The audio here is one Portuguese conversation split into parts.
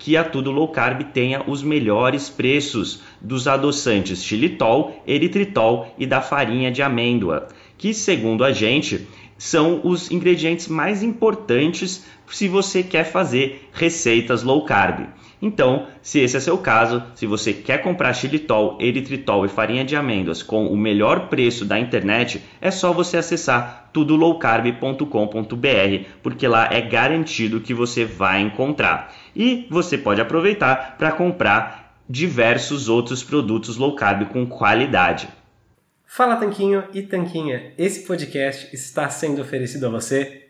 que a Tudo Low Carb tenha os melhores preços dos adoçantes xilitol, eritritol e da farinha de amêndoa, que segundo a gente são os ingredientes mais importantes se você quer fazer receitas low carb. Então, se esse é seu caso, se você quer comprar xilitol, eritritol e farinha de amêndoas com o melhor preço da internet, é só você acessar tudolowcarb.com.br, porque lá é garantido que você vai encontrar. E você pode aproveitar para comprar diversos outros produtos low carb com qualidade. Fala Tanquinho e Tanquinha, esse podcast está sendo oferecido a você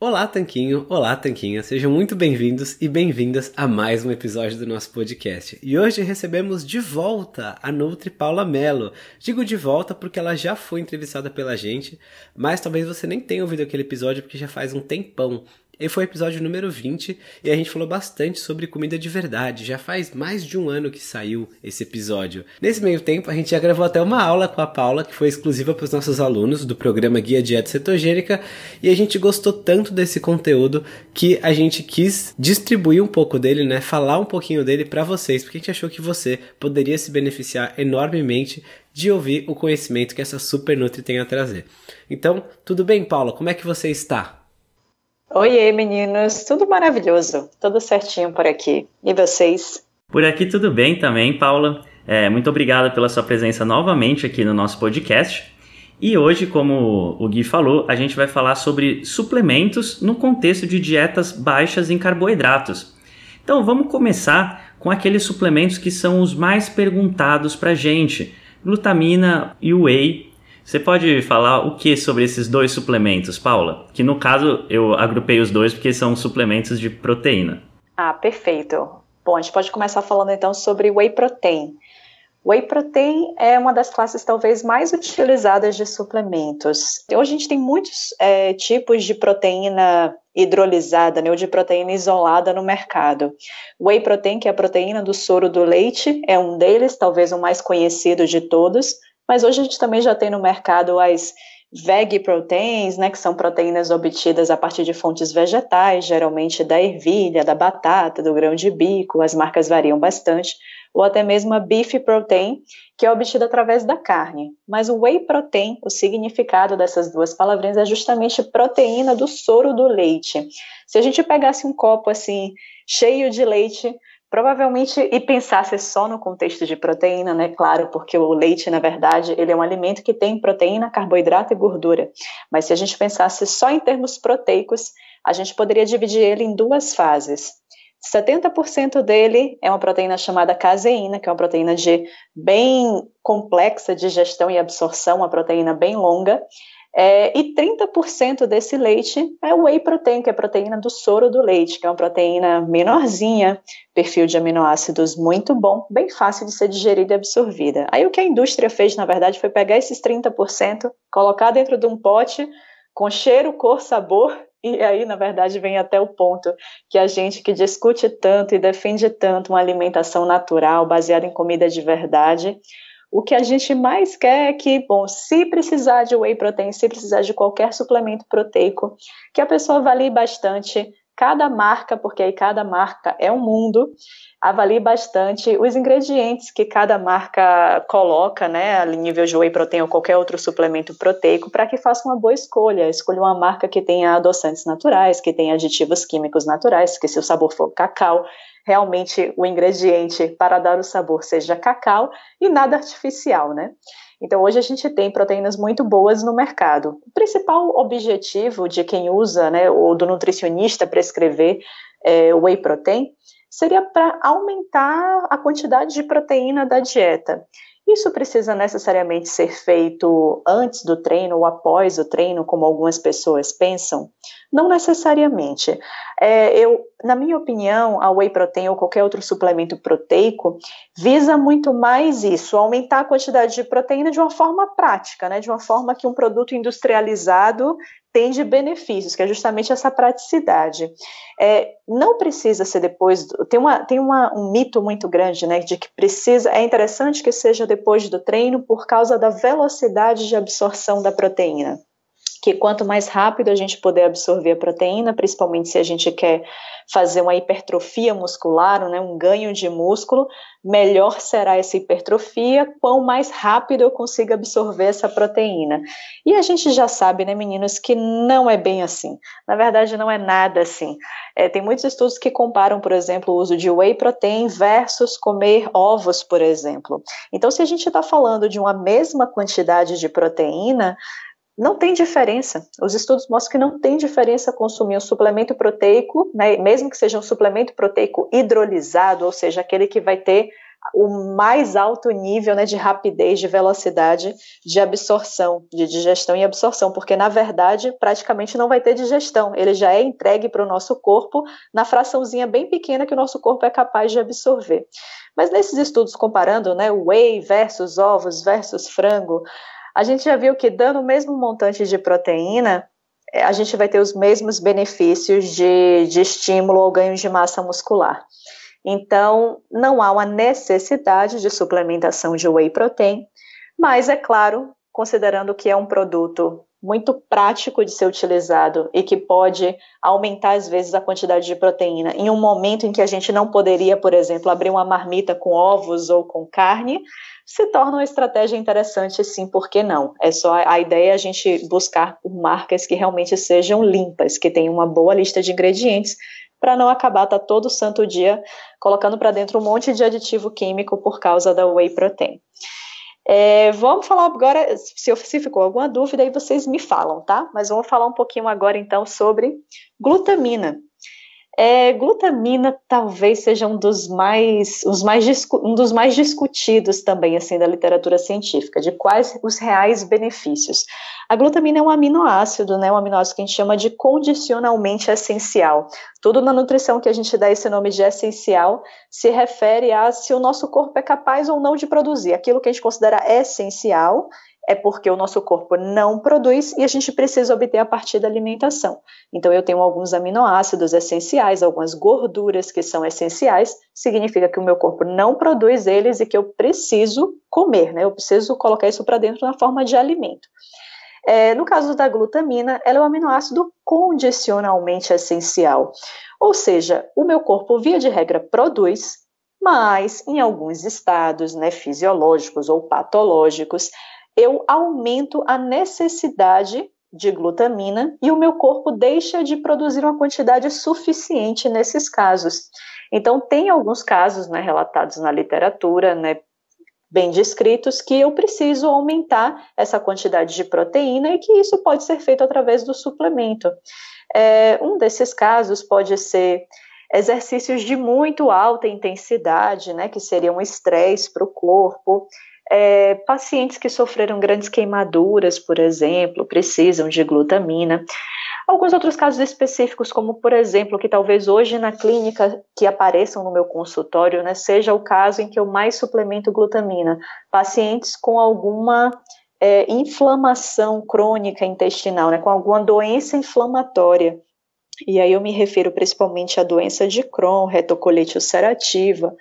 Olá, Tanquinho! Olá, Tanquinha! Sejam muito bem-vindos e bem-vindas a mais um episódio do nosso podcast. E hoje recebemos de volta a Nutri Paula Mello. Digo de volta porque ela já foi entrevistada pela gente, mas talvez você nem tenha ouvido aquele episódio porque já faz um tempão. Esse foi o episódio número 20 e a gente falou bastante sobre comida de verdade. Já faz mais de um ano que saiu esse episódio. Nesse meio tempo, a gente já gravou até uma aula com a Paula, que foi exclusiva para os nossos alunos do programa Guia Dieta Cetogênica, e a gente gostou tanto desse conteúdo que a gente quis distribuir um pouco dele, né? Falar um pouquinho dele para vocês, porque a gente achou que você poderia se beneficiar enormemente de ouvir o conhecimento que essa Super Nutri tem a trazer. Então, tudo bem, Paula? Como é que você está? Oiê, meninos, tudo maravilhoso, tudo certinho por aqui. E vocês? Por aqui tudo bem também, Paula. É, muito obrigada pela sua presença novamente aqui no nosso podcast. E hoje, como o Gui falou, a gente vai falar sobre suplementos no contexto de dietas baixas em carboidratos. Então vamos começar com aqueles suplementos que são os mais perguntados para gente: glutamina e whey você pode falar o que sobre esses dois suplementos, Paula? Que no caso eu agrupei os dois porque são suplementos de proteína. Ah, perfeito. Bom, a gente pode começar falando então sobre whey protein. Whey protein é uma das classes talvez mais utilizadas de suplementos. Hoje a gente tem muitos é, tipos de proteína hidrolisada, né, ou de proteína isolada no mercado. Whey protein, que é a proteína do soro do leite, é um deles, talvez o mais conhecido de todos mas hoje a gente também já tem no mercado as veg proteins, né, que são proteínas obtidas a partir de fontes vegetais, geralmente da ervilha, da batata, do grão de bico, as marcas variam bastante, ou até mesmo a beef protein, que é obtida através da carne. Mas o whey protein, o significado dessas duas palavrinhas é justamente proteína do soro do leite. Se a gente pegasse um copo assim, cheio de leite, Provavelmente, e pensasse só no contexto de proteína, né? Claro, porque o leite, na verdade, ele é um alimento que tem proteína, carboidrato e gordura. Mas se a gente pensasse só em termos proteicos, a gente poderia dividir ele em duas fases. 70% dele é uma proteína chamada caseína, que é uma proteína de bem complexa digestão e absorção, uma proteína bem longa, é, e 30% desse leite é whey protein, que é a proteína do soro do leite, que é uma proteína menorzinha, perfil de aminoácidos muito bom, bem fácil de ser digerida e absorvida. Aí o que a indústria fez, na verdade, foi pegar esses 30%, colocar dentro de um pote com cheiro, cor, sabor, e aí, na verdade, vem até o ponto que a gente que discute tanto e defende tanto uma alimentação natural, baseada em comida de verdade, o que a gente mais quer é que, bom, se precisar de whey protein, se precisar de qualquer suplemento proteico, que a pessoa avalie bastante cada marca, porque aí cada marca é um mundo, avalie bastante os ingredientes que cada marca coloca, né, a nível de whey protein ou qualquer outro suplemento proteico, para que faça uma boa escolha. Escolha uma marca que tenha adoçantes naturais, que tenha aditivos químicos naturais, que se o sabor for cacau, realmente o ingrediente para dar o sabor seja cacau e nada artificial, né? Então, hoje a gente tem proteínas muito boas no mercado. O principal objetivo de quem usa, né, ou do nutricionista prescrever é, whey protein, seria para aumentar a quantidade de proteína da dieta. Isso precisa necessariamente ser feito antes do treino ou após o treino, como algumas pessoas pensam? Não necessariamente. É, eu, na minha opinião, a whey protein ou qualquer outro suplemento proteico visa muito mais isso, aumentar a quantidade de proteína de uma forma prática, né, de uma forma que um produto industrializado tem de benefícios, que é justamente essa praticidade. É, não precisa ser depois, tem, uma, tem uma, um mito muito grande, né, de que precisa, é interessante que seja depois do treino por causa da velocidade de absorção da proteína que quanto mais rápido a gente puder absorver a proteína, principalmente se a gente quer fazer uma hipertrofia muscular, né, um ganho de músculo, melhor será essa hipertrofia, quão mais rápido eu consigo absorver essa proteína. E a gente já sabe, né, meninos, que não é bem assim. Na verdade, não é nada assim. É, tem muitos estudos que comparam, por exemplo, o uso de whey protein versus comer ovos, por exemplo. Então, se a gente está falando de uma mesma quantidade de proteína, não tem diferença. Os estudos mostram que não tem diferença consumir um suplemento proteico, né, mesmo que seja um suplemento proteico hidrolisado, ou seja, aquele que vai ter o mais alto nível né, de rapidez, de velocidade de absorção, de digestão e absorção, porque na verdade praticamente não vai ter digestão, ele já é entregue para o nosso corpo na fraçãozinha bem pequena que o nosso corpo é capaz de absorver. Mas nesses estudos comparando, né, whey versus ovos versus frango, a gente já viu que dando o mesmo montante de proteína, é, a gente vai ter os mesmos benefícios de, de estímulo ao ganho de massa muscular. Então, não há uma necessidade de suplementação de whey protein, mas é claro, considerando que é um produto muito prático de ser utilizado e que pode aumentar às vezes a quantidade de proteína em um momento em que a gente não poderia, por exemplo, abrir uma marmita com ovos ou com carne, se torna uma estratégia interessante, sim, por que não? É só a ideia é a gente buscar por marcas que realmente sejam limpas, que tenham uma boa lista de ingredientes, para não acabar tá todo santo dia colocando para dentro um monte de aditivo químico por causa da whey protein. É, vamos falar agora, se, se ficou alguma dúvida, aí vocês me falam, tá? Mas vamos falar um pouquinho agora então sobre glutamina. É, glutamina talvez seja um dos mais, os mais um dos mais discutidos também assim da literatura científica, de quais os reais benefícios. A glutamina é um aminoácido, né, um aminoácido que a gente chama de condicionalmente essencial. Tudo na nutrição que a gente dá esse nome de essencial se refere a se o nosso corpo é capaz ou não de produzir aquilo que a gente considera essencial é porque o nosso corpo não produz e a gente precisa obter a partir da alimentação. Então, eu tenho alguns aminoácidos essenciais, algumas gorduras que são essenciais, significa que o meu corpo não produz eles e que eu preciso comer, né? Eu preciso colocar isso para dentro na forma de alimento. É, no caso da glutamina, ela é um aminoácido condicionalmente essencial. Ou seja, o meu corpo, via de regra, produz, mas em alguns estados né, fisiológicos ou patológicos, eu aumento a necessidade de glutamina e o meu corpo deixa de produzir uma quantidade suficiente nesses casos. Então, tem alguns casos né, relatados na literatura, né, bem descritos, que eu preciso aumentar essa quantidade de proteína e que isso pode ser feito através do suplemento. É, um desses casos pode ser exercícios de muito alta intensidade, né, que seriam um estresse para o corpo, é, pacientes que sofreram grandes queimaduras, por exemplo, precisam de glutamina. Alguns outros casos específicos, como por exemplo, que talvez hoje na clínica que apareçam no meu consultório, né, seja o caso em que eu mais suplemento glutamina. Pacientes com alguma é, inflamação crônica intestinal, né, com alguma doença inflamatória. E aí eu me refiro principalmente à doença de Crohn, retocolite ulcerativa,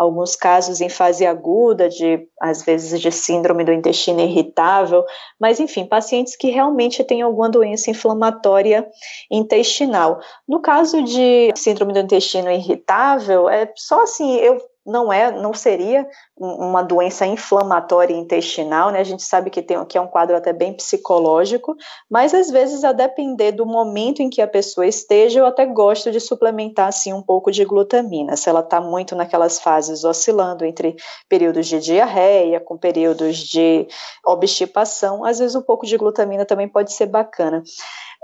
alguns casos em fase aguda, de às vezes de síndrome do intestino irritável, mas enfim, pacientes que realmente têm alguma doença inflamatória intestinal. No caso de síndrome do intestino irritável, é só assim, eu não é, não seria uma doença inflamatória intestinal, né? A gente sabe que tem que é um quadro até bem psicológico, mas às vezes a depender do momento em que a pessoa esteja, eu até gosto de suplementar assim um pouco de glutamina. Se ela está muito naquelas fases oscilando entre períodos de diarreia com períodos de obstipação, às vezes um pouco de glutamina também pode ser bacana.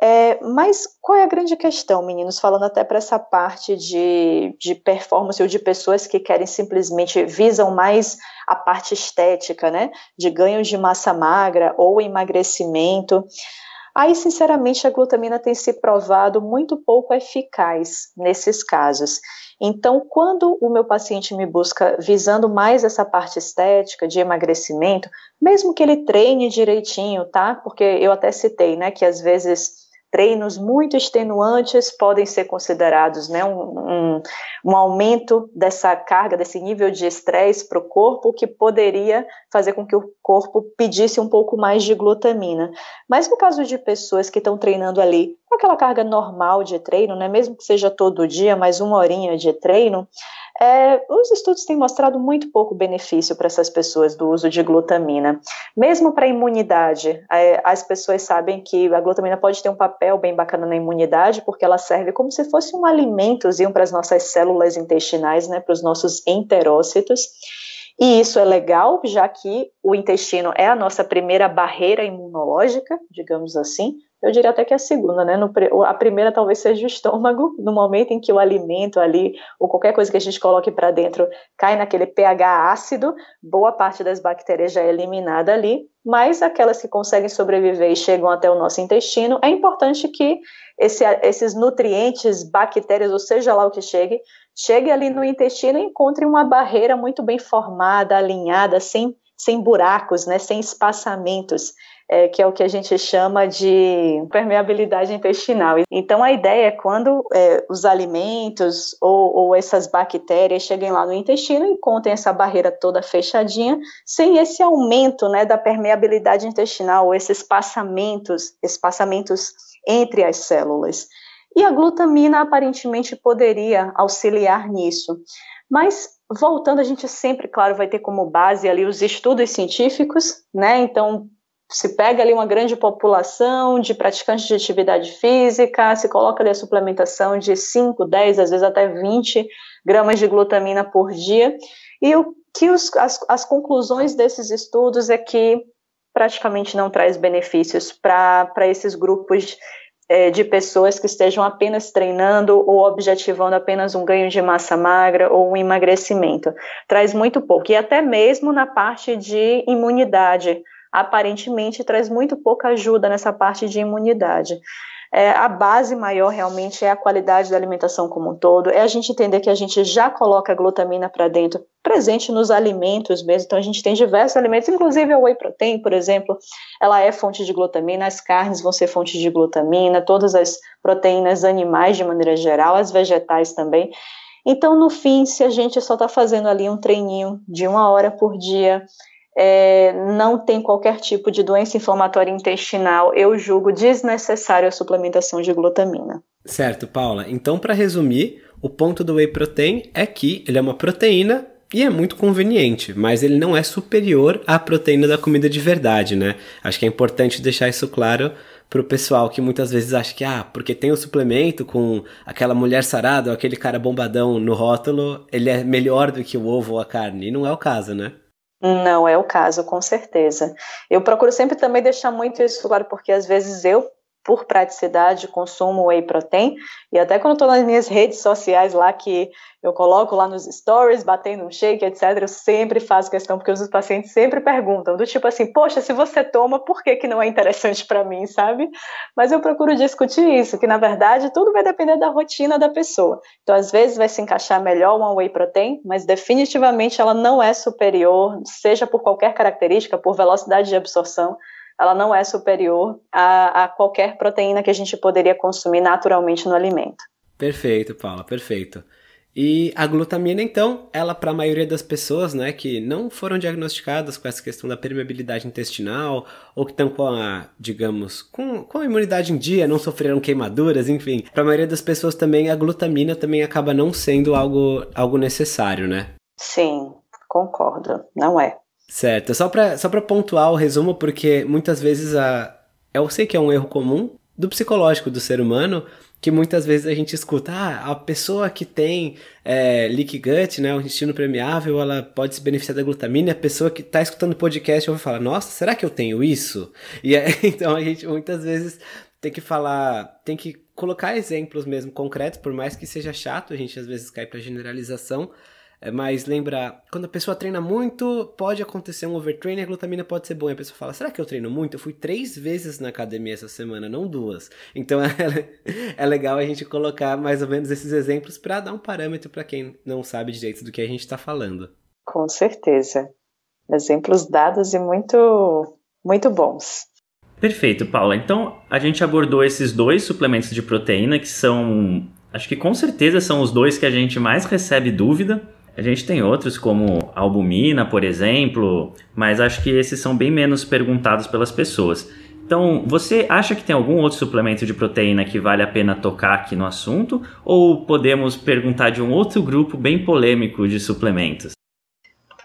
É, mas qual é a grande questão, meninos? Falando até para essa parte de, de performance ou de pessoas que querem simplesmente visam mais a parte estética, né? De ganho de massa magra ou emagrecimento. Aí, sinceramente, a glutamina tem se provado muito pouco eficaz nesses casos. Então, quando o meu paciente me busca visando mais essa parte estética de emagrecimento, mesmo que ele treine direitinho, tá? Porque eu até citei, né, que às vezes treinos muito extenuantes podem ser considerados né, um, um, um aumento dessa carga, desse nível de estresse para o corpo, que poderia fazer com que o corpo pedisse um pouco mais de glutamina. Mas no caso de pessoas que estão treinando ali com aquela carga normal de treino, né, mesmo que seja todo dia, mais uma horinha de treino, é, os estudos têm mostrado muito pouco benefício para essas pessoas do uso de glutamina. Mesmo para a imunidade, é, as pessoas sabem que a glutamina pode ter um papel bem bacana na imunidade, porque ela serve como se fosse um alimentozinho para as nossas células intestinais, né, para os nossos enterócitos. E isso é legal, já que o intestino é a nossa primeira barreira imunológica, digamos assim. Eu diria até que a segunda, né? No, a primeira talvez seja o estômago, no momento em que o alimento ali, ou qualquer coisa que a gente coloque para dentro, cai naquele pH ácido, boa parte das bactérias já é eliminada ali, mas aquelas que conseguem sobreviver e chegam até o nosso intestino, é importante que esse, esses nutrientes, bactérias, ou seja lá o que chegue, chegue ali no intestino e encontre uma barreira muito bem formada, alinhada, sem, sem buracos, né, sem espaçamentos é, que é o que a gente chama de permeabilidade intestinal. Então, a ideia é quando é, os alimentos ou, ou, essas bactérias cheguem lá no intestino, encontrem essa barreira toda fechadinha, sem esse aumento né, da permeabilidade intestinal, ou esses espaçamentos, espaçamentos entre as células. E a glutamina aparentemente poderia auxiliar nisso. Mas voltando, a gente sempre, claro, vai ter como base ali os estudos científicos, né? Então, se pega ali uma grande população de praticantes de atividade física, se coloca ali a suplementação de 5, 10, às vezes até 20 gramas de glutamina por dia, e o que os, as, as conclusões desses estudos é que praticamente não traz benefícios para esses grupos é, de pessoas que estejam apenas treinando ou objetivando apenas um ganho de massa magra ou um emagrecimento. Traz muito pouco, e até mesmo na parte de imunidade aparentemente traz muito pouca ajuda nessa parte de imunidade. É, a base maior realmente é a qualidade da alimentação como um todo, é a gente entender que a gente já coloca glutamina para dentro, presente nos alimentos mesmo, então a gente tem diversos alimentos, inclusive a whey protein, por exemplo, ela é fonte de glutamina, as carnes vão ser fonte de glutamina, todas as proteínas animais de maneira geral, as vegetais também, então no fim, se a gente só está fazendo ali um treininho de uma hora por dia, é, não tem qualquer tipo de doença inflamatória intestinal, eu julgo desnecessário a suplementação de glutamina. Certo, Paula. Então, para resumir, o ponto do whey protein é que ele é uma proteína e é muito conveniente, mas ele não é superior à proteína da comida de verdade, né? Acho que é importante deixar isso claro pro pessoal que muitas vezes acha que, ah, porque tem o suplemento com aquela mulher sarada ou aquele cara bombadão no rótulo, ele é melhor do que o ovo ou a carne. E não é o caso, né? Não é o caso, com certeza. Eu procuro sempre também deixar muito isso claro, porque às vezes eu por praticidade, consumo whey protein, e até quando estou nas minhas redes sociais lá, que eu coloco lá nos stories, batendo um shake, etc., eu sempre faço questão, porque os pacientes sempre perguntam, do tipo assim, poxa, se você toma, por que, que não é interessante para mim, sabe? Mas eu procuro discutir isso, que na verdade tudo vai depender da rotina da pessoa. Então, às vezes vai se encaixar melhor uma whey protein, mas definitivamente ela não é superior, seja por qualquer característica, por velocidade de absorção, ela não é superior a, a qualquer proteína que a gente poderia consumir naturalmente no alimento. Perfeito, Paula, perfeito. E a glutamina, então, ela para a maioria das pessoas, né, que não foram diagnosticadas com essa questão da permeabilidade intestinal, ou que estão com a, digamos, com, com a imunidade em dia, não sofreram queimaduras, enfim, para a maioria das pessoas também a glutamina também acaba não sendo algo, algo necessário, né? Sim, concordo, não é. Certo, só para só pontuar o resumo, porque muitas vezes a. Eu sei que é um erro comum do psicológico do ser humano, que muitas vezes a gente escuta, ah, a pessoa que tem é, leak gut, né, o intestino permeável, ela pode se beneficiar da glutamina, a pessoa que está escutando podcast ouve falar, nossa, será que eu tenho isso? E é, então a gente muitas vezes tem que falar, tem que colocar exemplos mesmo concretos, por mais que seja chato, a gente às vezes cai para generalização, mas lembra, quando a pessoa treina muito, pode acontecer um overtraining, a glutamina pode ser boa. E a pessoa fala, será que eu treino muito? Eu fui três vezes na academia essa semana, não duas. Então é, é legal a gente colocar mais ou menos esses exemplos para dar um parâmetro para quem não sabe direito do que a gente está falando. Com certeza. Exemplos dados e muito, muito bons. Perfeito, Paula. Então, a gente abordou esses dois suplementos de proteína que são, acho que com certeza são os dois que a gente mais recebe dúvida. A gente tem outros como albumina, por exemplo, mas acho que esses são bem menos perguntados pelas pessoas. Então, você acha que tem algum outro suplemento de proteína que vale a pena tocar aqui no assunto? Ou podemos perguntar de um outro grupo bem polêmico de suplementos?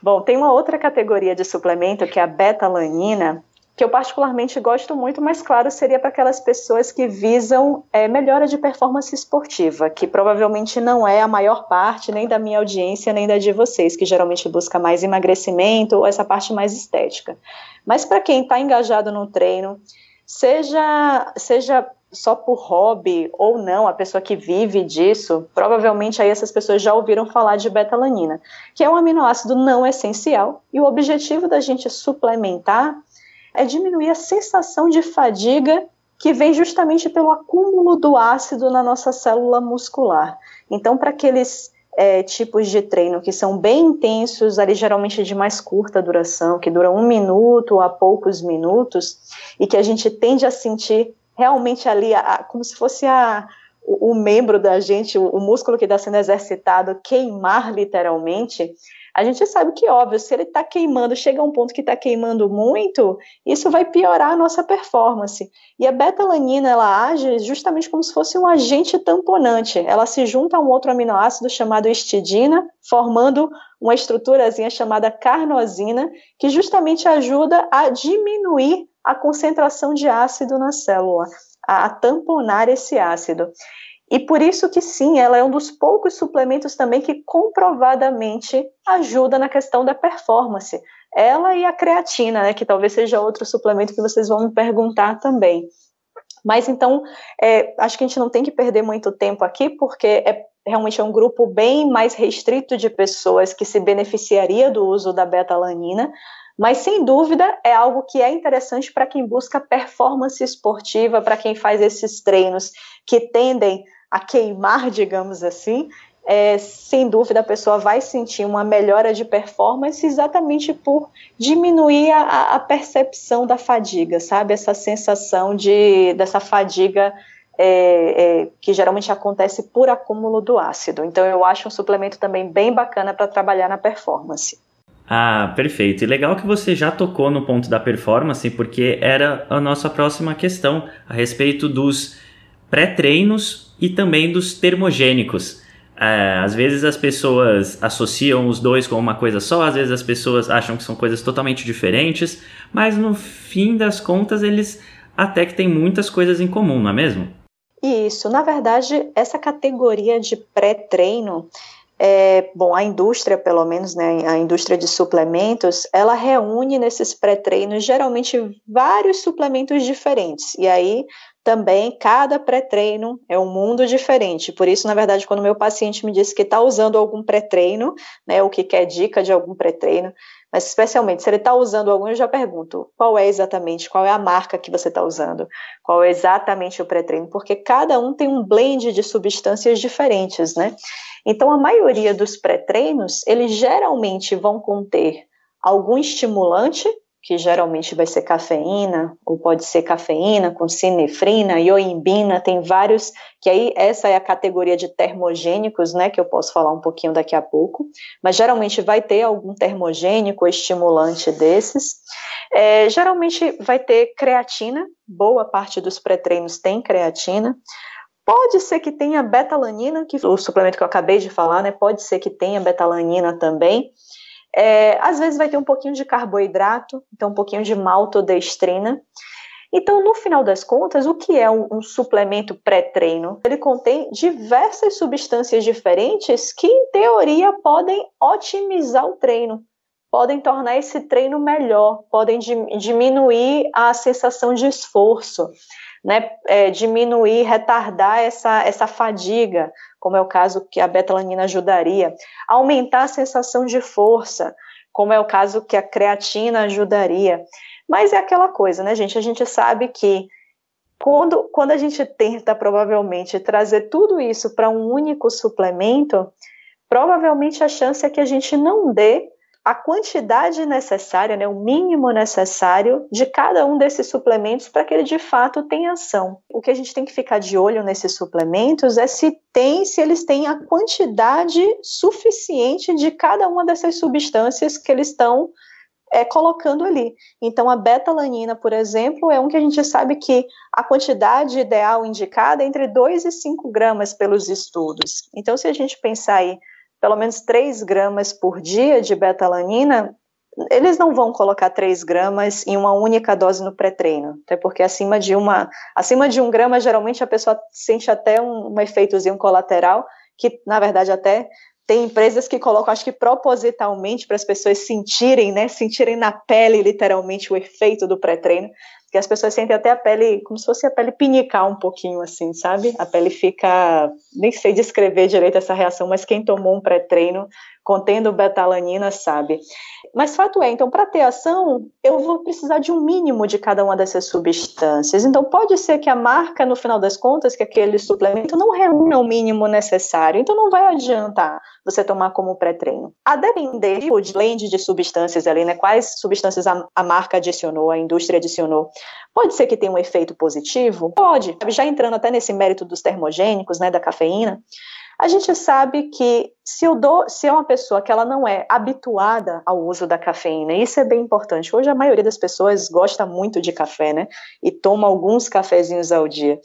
Bom, tem uma outra categoria de suplemento que é a beta-alanina, que eu particularmente gosto muito, mas claro, seria para aquelas pessoas que visam é, melhora de performance esportiva, que provavelmente não é a maior parte nem da minha audiência, nem da de vocês, que geralmente busca mais emagrecimento ou essa parte mais estética. Mas para quem está engajado no treino, seja, seja só por hobby ou não, a pessoa que vive disso, provavelmente aí essas pessoas já ouviram falar de betalanina, que é um aminoácido não essencial, e o objetivo da gente suplementar é diminuir a sensação de fadiga que vem justamente pelo acúmulo do ácido na nossa célula muscular. Então, para aqueles é, tipos de treino que são bem intensos, ali geralmente de mais curta duração, que duram um minuto a poucos minutos, e que a gente tende a sentir realmente ali, a, como se fosse a, o, o membro da gente, o, o músculo que está sendo exercitado, queimar literalmente, a gente sabe que, óbvio, se ele está queimando, chega a um ponto que está queimando muito, isso vai piorar a nossa performance. E a betalanina, ela age justamente como se fosse um agente tamponante. Ela se junta a um outro aminoácido chamado histidina, formando uma estruturazinha chamada carnosina, que justamente ajuda a diminuir a concentração de ácido na célula, a tamponar esse ácido. E por isso que sim, ela é um dos poucos suplementos também que comprovadamente ajuda na questão da performance. Ela e a creatina, né, que talvez seja outro suplemento que vocês vão me perguntar também. Mas então, é, acho que a gente não tem que perder muito tempo aqui, porque é realmente é um grupo bem mais restrito de pessoas que se beneficiaria do uso da beta-alanina, mas sem dúvida é algo que é interessante para quem busca performance esportiva, para quem faz esses treinos que tendem a queimar, digamos assim, é, sem dúvida a pessoa vai sentir uma melhora de performance exatamente por diminuir a, a percepção da fadiga, sabe? Essa sensação de dessa fadiga é, é, que geralmente acontece por acúmulo do ácido. Então eu acho um suplemento também bem bacana para trabalhar na performance. Ah, perfeito. E legal que você já tocou no ponto da performance, porque era a nossa próxima questão a respeito dos pré-treinos e também dos termogênicos. É, às vezes as pessoas associam os dois com uma coisa só, às vezes as pessoas acham que são coisas totalmente diferentes, mas no fim das contas eles até que têm muitas coisas em comum, não é mesmo? Isso, na verdade, essa categoria de pré-treino, é, bom, a indústria, pelo menos, né, a indústria de suplementos, ela reúne nesses pré-treinos geralmente vários suplementos diferentes. E aí também cada pré-treino é um mundo diferente. Por isso, na verdade, quando meu paciente me diz que está usando algum pré-treino, né, ou que quer dica de algum pré-treino, mas especialmente se ele está usando algum, eu já pergunto qual é exatamente, qual é a marca que você está usando, qual é exatamente o pré-treino, porque cada um tem um blend de substâncias diferentes, né? Então, a maioria dos pré-treinos, eles geralmente vão conter algum estimulante, que geralmente vai ser cafeína, ou pode ser cafeína com sinefrina, ioimbina, tem vários, que aí essa é a categoria de termogênicos, né, que eu posso falar um pouquinho daqui a pouco, mas geralmente vai ter algum termogênico estimulante desses. É, geralmente vai ter creatina, boa parte dos pré-treinos tem creatina. Pode ser que tenha betalanina, que o suplemento que eu acabei de falar, né? Pode ser que tenha betalanina também. É, às vezes vai ter um pouquinho de carboidrato, então um pouquinho de maltodestrina. Então, no final das contas, o que é um, um suplemento pré-treino? Ele contém diversas substâncias diferentes que, em teoria, podem otimizar o treino, podem tornar esse treino melhor, podem diminuir a sensação de esforço, né? É, diminuir, retardar essa, essa fadiga, como é o caso que a betalanina ajudaria, aumentar a sensação de força, como é o caso que a creatina ajudaria. Mas é aquela coisa, né, gente? A gente sabe que quando, quando a gente tenta, provavelmente, trazer tudo isso para um único suplemento, provavelmente a chance é que a gente não dê a quantidade necessária, né, o mínimo necessário de cada um desses suplementos para que ele de fato tenha ação. O que a gente tem que ficar de olho nesses suplementos é se tem, se eles têm a quantidade suficiente de cada uma dessas substâncias que eles estão é, colocando ali. Então, a betalanina, por exemplo, é um que a gente sabe que a quantidade ideal indicada é entre 2 e 5 gramas pelos estudos. Então, se a gente pensar aí pelo menos 3 gramas por dia de betalanina, eles não vão colocar 3 gramas em uma única dose no pré-treino, até porque acima de uma, acima de um grama, geralmente a pessoa sente até um, um efeitozinho colateral, que na verdade até tem empresas que colocam, acho que propositalmente, para as pessoas sentirem, né, sentirem na pele, literalmente, o efeito do pré-treino, que as pessoas sentem até a pele, como se fosse a pele pinicar um pouquinho, assim, sabe? A pele fica, nem sei descrever direito essa reação, mas quem tomou um pré-treino contendo betalanina sabe. Mas fato é, então, para ter ação, eu vou precisar de um mínimo de cada uma dessas substâncias. Então, pode ser que a marca, no final das contas, que aquele suplemento não reúna o mínimo necessário. Então, não vai adiantar você tomar como pré-treino. A depender do blend de substâncias ali, né? Quais substâncias a, a marca adicionou, a indústria adicionou. Pode ser que tenha um efeito positivo? Pode. Já entrando até nesse mérito dos termogênicos, né, da cafeína, a gente sabe que se eu dou, se é uma pessoa que ela não é habituada ao uso da cafeína, isso é bem importante. Hoje a maioria das pessoas gosta muito de café, né? E toma alguns cafezinhos ao dia.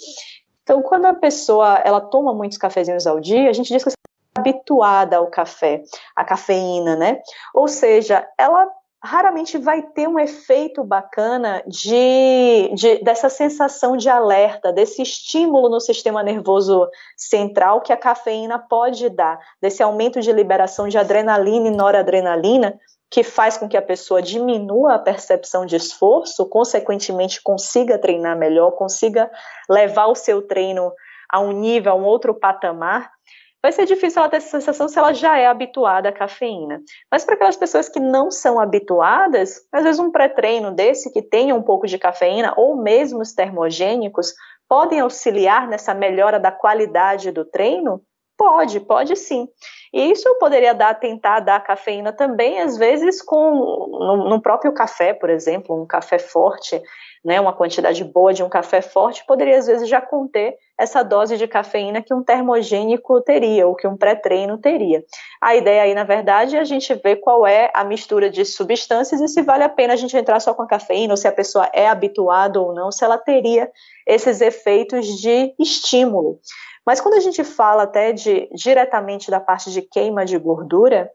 Então, quando a pessoa ela toma muitos cafezinhos ao dia, a gente diz que está habituada ao café, à cafeína, né? Ou seja, ela raramente vai ter um efeito bacana de, de, dessa sensação de alerta, desse estímulo no sistema nervoso central que a cafeína pode dar, desse aumento de liberação de adrenalina e noradrenalina, que faz com que a pessoa diminua a percepção de esforço, consequentemente consiga treinar melhor, consiga levar o seu treino a um nível, a um outro patamar vai ser difícil ela ter essa sensação se ela já é habituada à cafeína. Mas para aquelas pessoas que não são habituadas, às vezes um pré-treino desse que tenha um pouco de cafeína, ou mesmo os termogênicos, podem auxiliar nessa melhora da qualidade do treino Pode, pode sim. E isso eu poderia dar, tentar dar cafeína também, às vezes com no, no, próprio café, por exemplo, um café forte, né, uma quantidade boa de um café forte poderia às vezes já conter essa dose de cafeína que um termogênico teria, ou que um pré-treino teria. A ideia aí, na verdade, é a gente ver qual é a mistura de substâncias e se vale a pena a gente entrar só com a cafeína, ou se a pessoa é habituada ou não, se ela teria esses efeitos de estímulo. Mas quando a gente fala até de diretamente da parte de queima de gordura,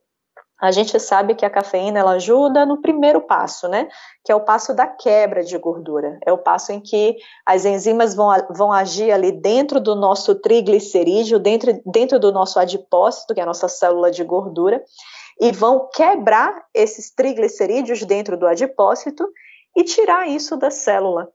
a gente sabe que a cafeína ela ajuda no primeiro passo, né? Que é o passo da quebra de gordura. É o passo em que as enzimas vão, vão agir ali dentro do nosso triglicerídeo, dentro, dentro do nosso adipócito, que é a nossa célula de gordura, e vão quebrar esses triglicerídeos dentro do adipócito e tirar isso da célula.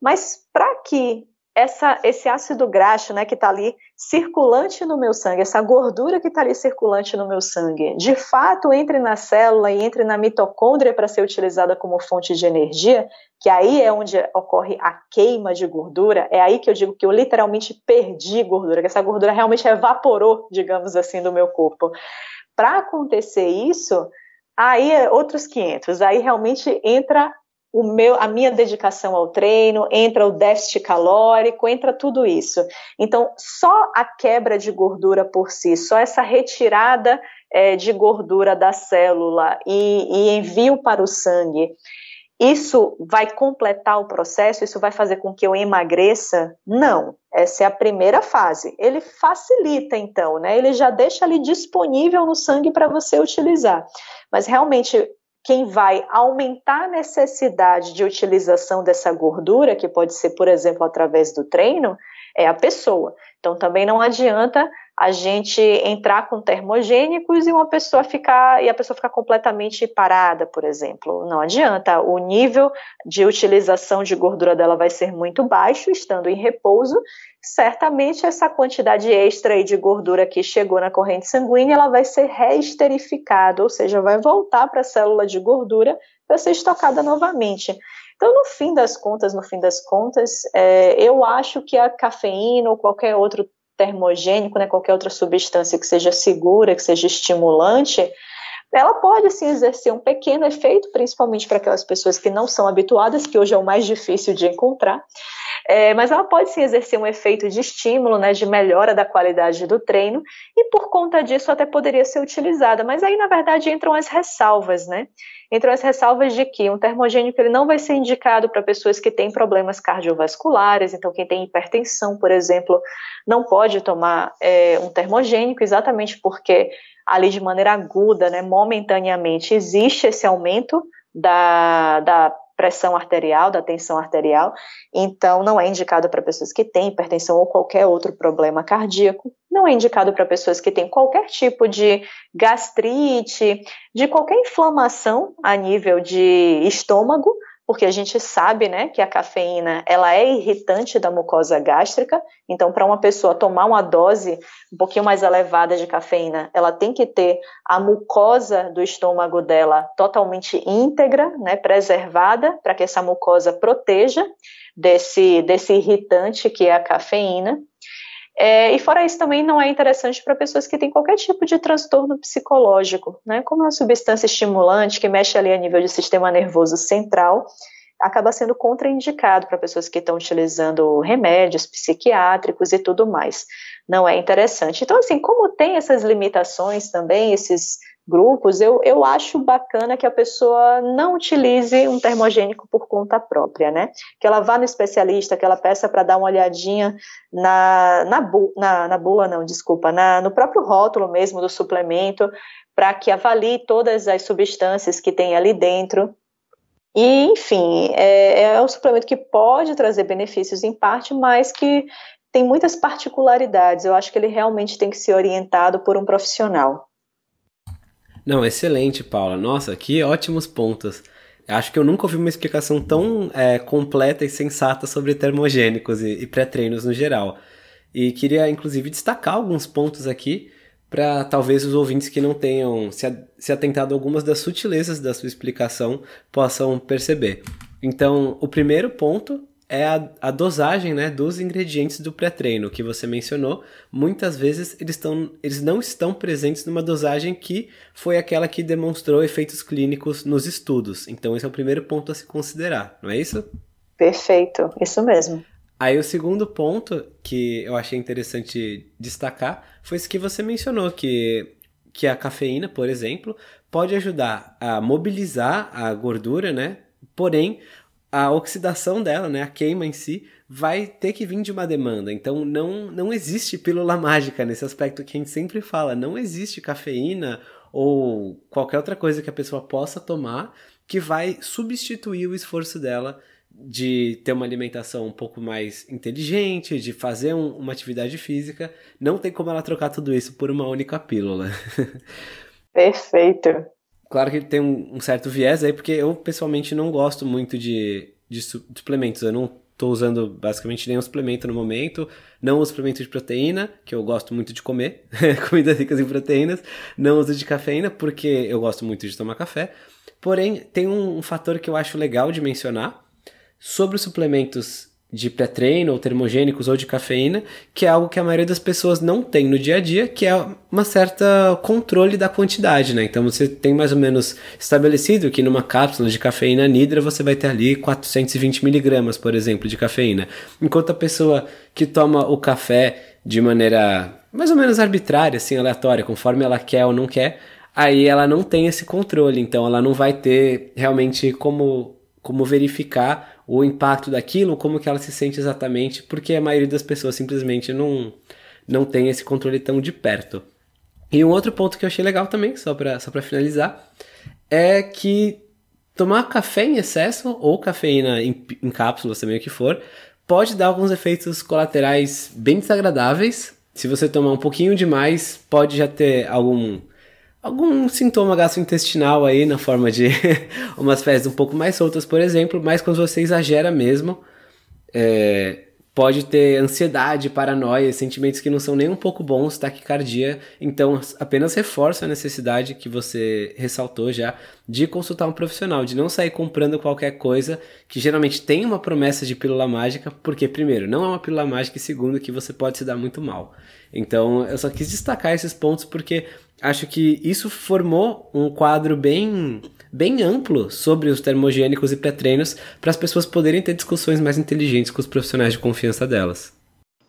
Mas para que essa, esse ácido graxo, né, que está ali circulante no meu sangue, essa gordura que está ali circulante no meu sangue, de fato entre na célula e entre na mitocôndria para ser utilizada como fonte de energia, que aí é onde ocorre a queima de gordura, é aí que eu digo que eu literalmente perdi gordura, que essa gordura realmente evaporou, digamos assim, do meu corpo. Para acontecer isso, aí é outros 500, aí realmente entra o meu, a minha dedicação ao treino, entra o déficit calórico, entra tudo isso. Então, só a quebra de gordura por si, só essa retirada é, de gordura da célula e, e envio para o sangue, isso vai completar o processo? Isso vai fazer com que eu emagreça? Não. Essa é a primeira fase. Ele facilita, então, né? Ele já deixa ali disponível no sangue para você utilizar. Mas realmente quem vai aumentar a necessidade de utilização dessa gordura, que pode ser, por exemplo, através do treino, é a pessoa. Então também não adianta a gente entrar com termogênicos e uma pessoa ficar e a pessoa ficar completamente parada, por exemplo. Não adianta. O nível de utilização de gordura dela vai ser muito baixo, estando em repouso. Certamente essa quantidade extra de gordura que chegou na corrente sanguínea, ela vai ser reesterificada, ou seja, vai voltar para a célula de gordura para ser estocada novamente. Então, no fim das contas, no fim das contas, é, eu acho que a cafeína ou qualquer outro termogênico, né, qualquer outra substância que seja segura, que seja estimulante, ela pode assim exercer um pequeno efeito, principalmente para aquelas pessoas que não são habituadas, que hoje é o mais difícil de encontrar. É, mas ela pode sim exercer um efeito de estímulo, né, de melhora da qualidade do treino, e por conta disso até poderia ser utilizada. Mas aí, na verdade, entram as ressalvas, né? Entram as ressalvas de que um termogênico ele não vai ser indicado para pessoas que têm problemas cardiovasculares, então quem tem hipertensão, por exemplo, não pode tomar é, um termogênico, exatamente porque ali de maneira aguda, né, momentaneamente, existe esse aumento da, da pressão arterial, da tensão arterial, então não é indicado para pessoas que têm hipertensão ou qualquer outro problema cardíaco, não é indicado para pessoas que têm qualquer tipo de gastrite, de qualquer inflamação a nível de estômago, porque a gente sabe, né, que a cafeína ela é irritante da mucosa gástrica. Então, para uma pessoa tomar uma dose um pouquinho mais elevada de cafeína, ela tem que ter a mucosa do estômago dela totalmente íntegra, né, preservada, para que essa mucosa proteja desse desse irritante que é a cafeína. É, e fora isso, também não é interessante para pessoas que têm qualquer tipo de transtorno psicológico, né? Como é uma substância estimulante que mexe ali a nível do sistema nervoso central, acaba sendo contraindicado para pessoas que estão utilizando remédios psiquiátricos e tudo mais. Não é interessante. Então, assim, como tem essas limitações também, esses grupos, eu, eu acho bacana que a pessoa não utilize um termogênico por conta própria, né? Que ela vá no especialista, que ela peça para dar uma olhadinha na, na, bu, na, na não, desculpa, na, no próprio rótulo mesmo do suplemento, para que avalie todas as substâncias que tem ali dentro. E, enfim, é, é um suplemento que pode trazer benefícios em parte, mas que tem muitas particularidades. Eu acho que ele realmente tem que ser orientado por um profissional. Não, excelente, Paula. Nossa, que ótimos pontos. Acho que eu nunca ouvi uma explicação tão é, completa e sensata sobre termogênicos e, e pré-treinos no geral. E queria, inclusive, destacar alguns pontos aqui para talvez os ouvintes que não tenham se, atentado a algumas das sutilezas da sua explicação possam perceber. Então, o primeiro ponto é a, a dosagem né, dos ingredientes do pré-treino que você mencionou. Muitas vezes eles, tão, eles não estão presentes numa dosagem que foi aquela que demonstrou efeitos clínicos nos estudos. Então, esse é o primeiro ponto a se considerar, não é isso? Perfeito, isso mesmo. Aí o segundo ponto que eu achei interessante destacar foi isso que você mencionou, que, que a cafeína, por exemplo, pode ajudar a mobilizar a gordura, né? Porém, a oxidação dela, né, a queima em si, vai ter que vir de uma demanda. Então não, não existe pílula mágica nesse aspecto que a gente sempre fala. Não existe cafeína ou qualquer outra coisa que a pessoa possa tomar que vai substituir o esforço dela de ter uma alimentação um pouco mais inteligente, de fazer um, uma atividade física. Não tem como ela trocar tudo isso por uma única pílula. Perfeito. Claro que tem um, um, certo viés aí, porque eu pessoalmente não gosto muito de, de suplementos. Eu não estou usando basicamente nenhum suplemento no momento. Não uso suplemento de proteína, que eu gosto muito de comer, comidas ricas em proteínas. Não uso de cafeína, porque eu gosto muito de tomar café. Porém, tem um, um fator que eu acho legal de mencionar sobre os suplementos de pré-treino, ou termogênicos, ou de cafeína, que é algo que a maioria das pessoas não tem no dia a dia, que é uma certa controle da quantidade, né? Então você tem mais ou menos estabelecido que numa cápsula de cafeína nidra você vai ter ali 420 miligramas, por exemplo, de cafeína. Enquanto a pessoa que toma o café de maneira mais ou menos arbitrária, assim, aleatória, conforme ela quer ou não quer, aí ela não tem esse controle, então ela não vai ter realmente como, como verificar o impacto daquilo, como que ela se sente exatamente, porque a maioria das pessoas simplesmente não, não tem esse controle tão de perto. E um outro ponto que eu achei legal também, só para só finalizar, é que tomar café em excesso, ou cafeína em, em cápsula, também o que for, pode dar alguns efeitos colaterais bem desagradáveis. Se você tomar um pouquinho demais, pode já ter algum algum sintoma gastrointestinal aí na forma de umas fezes um pouco mais soltas, por exemplo, mas quando você exagera mesmo, é, pode ter ansiedade, paranoia, sentimentos que não são nem um pouco bons, taquicardia, então apenas reforça a necessidade que você ressaltou já de consultar um profissional, de não sair comprando qualquer coisa que geralmente tem uma promessa de pílula mágica, porque primeiro, não é uma pílula mágica e segundo, que você pode se dar muito mal. Então, eu só quis destacar esses pontos porque acho que isso formou um quadro bem bem amplo sobre os termogênicos e pré-treinos para as pessoas poderem ter discussões mais inteligentes com os profissionais de confiança delas.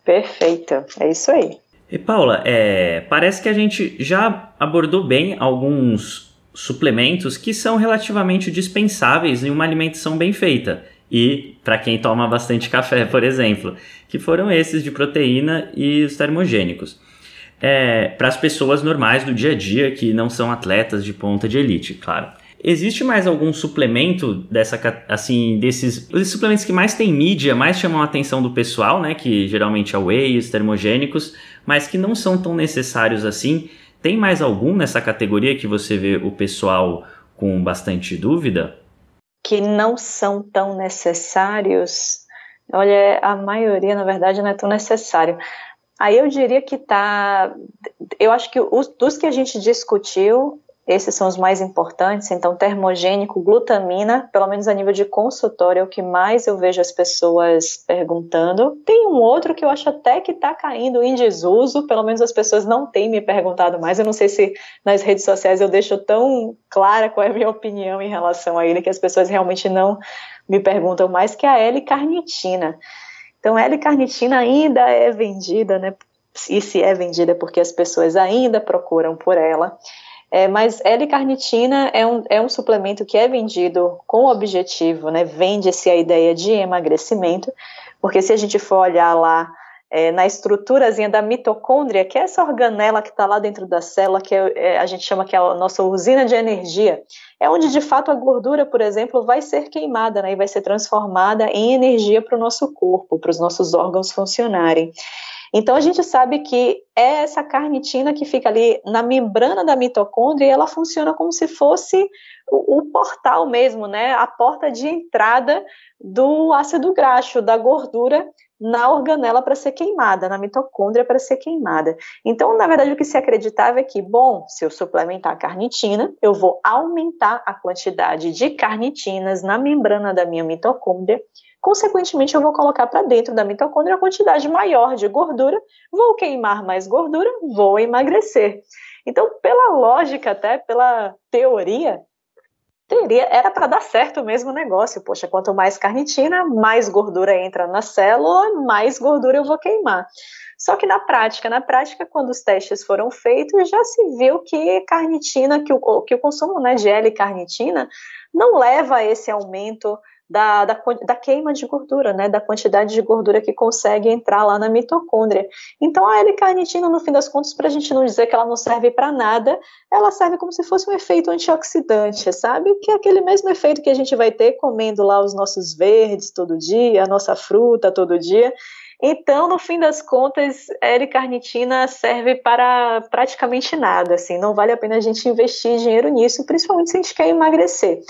Perfeito, é isso aí. E Paula, é, parece que a gente já abordou bem alguns suplementos que são relativamente dispensáveis em uma alimentação bem feita. E para quem toma bastante café, por exemplo, que foram esses de proteína e os termogênicos é, para as pessoas normais do dia a dia que não são atletas de ponta de elite, claro. Existe mais algum suplemento dessa assim desses os suplementos que mais tem mídia, mais chamam a atenção do pessoal, né, que geralmente é whey, os termogênicos, mas que não são tão necessários assim? Tem mais algum nessa categoria que você vê o pessoal com bastante dúvida? Que não são tão necessários. Olha, a maioria, na verdade, não é tão necessário. Aí eu diria que tá. Eu acho que os, dos que a gente discutiu, esses são os mais importantes. Então, termogênico, glutamina, pelo menos a nível de consultório, é o que mais eu vejo as pessoas perguntando. Tem um outro que eu acho até que está caindo em desuso, pelo menos as pessoas não têm me perguntado mais. Eu não sei se nas redes sociais eu deixo tão clara qual é a minha opinião em relação a ele, que as pessoas realmente não me perguntam mais, que é a L-carnitina. Então, L-carnitina ainda é vendida, né? E se é vendida é porque as pessoas ainda procuram por ela. É, mas L-carnitina é um, é um suplemento que é vendido com objetivo, né? Vende-se a ideia de emagrecimento, porque se a gente for olhar lá é, na estruturazinha da mitocôndria, que é essa organela que está lá dentro da célula, que é, é, a gente chama que é a nossa usina de energia, é onde de fato a gordura, por exemplo, vai ser queimada né, e vai ser transformada em energia para o nosso corpo, para os nossos órgãos funcionarem. Então a gente sabe que é essa carnitina que fica ali na membrana da mitocôndria e ela funciona como se fosse o, o portal mesmo, né? A porta de entrada do ácido graxo, da gordura na organela para ser queimada, na mitocôndria para ser queimada. Então, na verdade, o que se acreditava é que, bom, se eu suplementar a carnitina, eu vou aumentar a quantidade de carnitinas na membrana da minha mitocôndria, consequentemente eu vou colocar para dentro da mitocôndria uma quantidade maior de gordura, vou queimar mais gordura, vou emagrecer. Então, pela lógica, até pela teoria, teria, era para dar certo mesmo o negócio. Poxa, quanto mais carnitina, mais gordura entra na célula, mais gordura eu vou queimar. Só que na prática, na prática, quando os testes foram feitos, já se viu que carnitina, que o, que o consumo né, de L-carnitina não leva a esse aumento da, da, da, queima de gordura, né, da quantidade de gordura que consegue entrar lá na mitocôndria. Então a L-carnitina, no fim das contas, para a gente não dizer que ela não serve para nada, ela serve como se fosse um efeito antioxidante, sabe? Que é aquele mesmo efeito que a gente vai ter comendo lá os nossos verdes todo dia, a nossa fruta todo dia. Então, no fim das contas, L-carnitina serve para praticamente nada, assim, não vale a pena a gente investir dinheiro nisso, principalmente se a gente quer emagrecer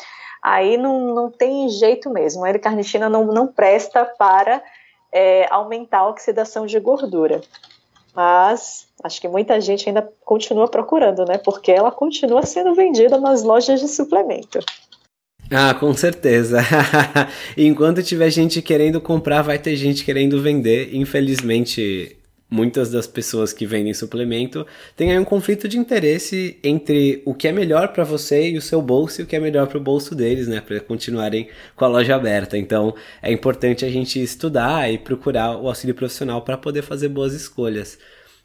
aí não, não tem jeito mesmo. A L-carnitina não, não presta para é, aumentar a oxidação de gordura. Mas acho que muita gente ainda continua procurando, né? Porque ela continua sendo vendida nas lojas de suplemento. Ah, com certeza. Enquanto tiver gente querendo comprar, vai ter gente querendo vender. Infelizmente, muitas das pessoas que vendem suplemento têm aí um conflito de interesse entre o que é melhor para você e o seu bolso e o que é melhor para o bolso deles, né, para continuarem com a loja aberta. Então, é importante a gente estudar e procurar o auxílio profissional para poder fazer boas escolhas.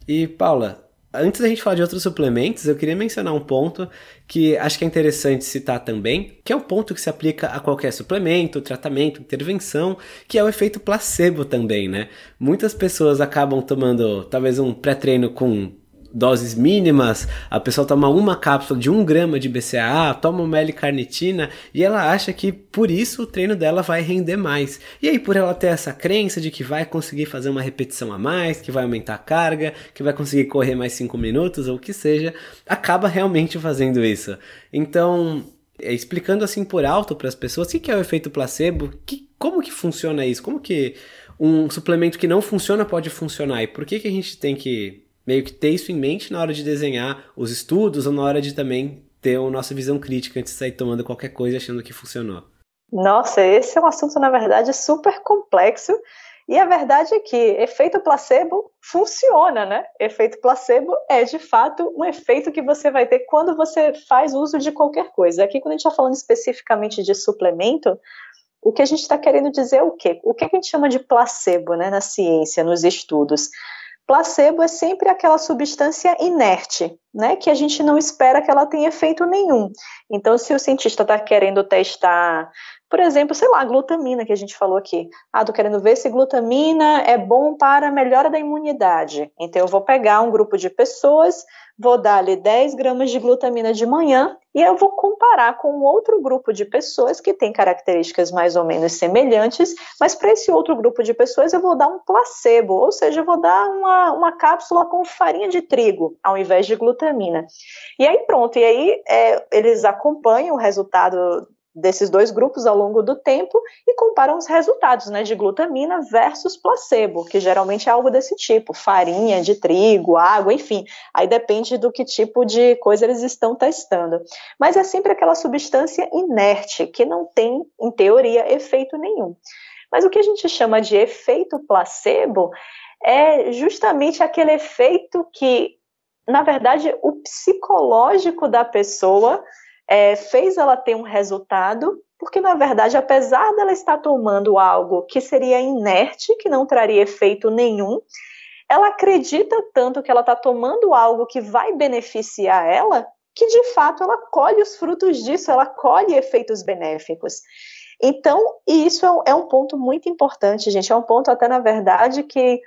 E Paula, Antes da gente falar de outros suplementos, eu queria mencionar um ponto que acho que é interessante citar também, que é um ponto que se aplica a qualquer suplemento, tratamento, intervenção, que é o efeito placebo também, né? Muitas pessoas acabam tomando talvez um pré-treino com doses mínimas, a pessoa toma uma cápsula de um grama de BCAA, toma uma L-carnitina e ela acha que por isso o treino dela vai render mais. E aí, por ela ter essa crença de que vai conseguir fazer uma repetição a mais, que vai aumentar a carga, que vai conseguir correr mais 5 minutos ou o que seja, acaba realmente fazendo isso. Então, é, explicando assim por alto para as pessoas o que é o efeito placebo, que, como que funciona isso, como que um suplemento que não funciona pode funcionar e por que, que a gente tem que meio que ter isso em mente na hora de desenhar os estudos ou na hora de também ter a nossa visão crítica antes de sair tomando qualquer coisa achando que funcionou. Nossa, esse é um assunto, na verdade, super complexo. E a verdade é que efeito placebo funciona, né? Efeito placebo é de fato um efeito que você vai ter quando você faz uso de qualquer coisa. Aqui, quando a gente está falando especificamente de suplemento, o que a gente está querendo dizer é o quê? O que a gente chama de placebo né, na ciência, nos estudos? Placebo é sempre aquela substância inerte, né, que a gente não espera que ela tenha efeito nenhum. Então, se o cientista está querendo testar, por exemplo, sei lá, glutamina que a gente falou aqui. Ah, tô querendo ver se glutamina é bom para a melhora da imunidade. Então, eu vou pegar um grupo de pessoas, vou dar-lhe 10 gramas de glutamina de manhã e eu vou comparar com outro grupo de pessoas que tem características mais ou menos semelhantes, mas para esse outro grupo de pessoas eu vou dar um placebo, ou seja, eu vou dar uma, uma cápsula com farinha de trigo ao invés de glutamina. E aí pronto, e aí é, eles acompanham o resultado desses dois grupos ao longo do tempo e comparam os resultados né, de glutamina versus placebo, que geralmente é algo desse tipo, farinha de trigo, água, enfim. Aí depende do que tipo de coisa eles estão testando. Mas é sempre aquela substância inerte, que não tem, em teoria, efeito nenhum. Mas o que a gente chama de efeito placebo é justamente aquele efeito que, na verdade, o psicológico da pessoa é, fez ela ter um resultado, porque na verdade, apesar dela estar tomando algo que seria inerte, que não traria efeito nenhum, ela acredita tanto que ela está tomando algo que vai beneficiar ela, que de fato ela colhe os frutos disso, ela colhe efeitos benéficos. Então, isso é um ponto muito importante, gente. É um ponto, até na verdade, que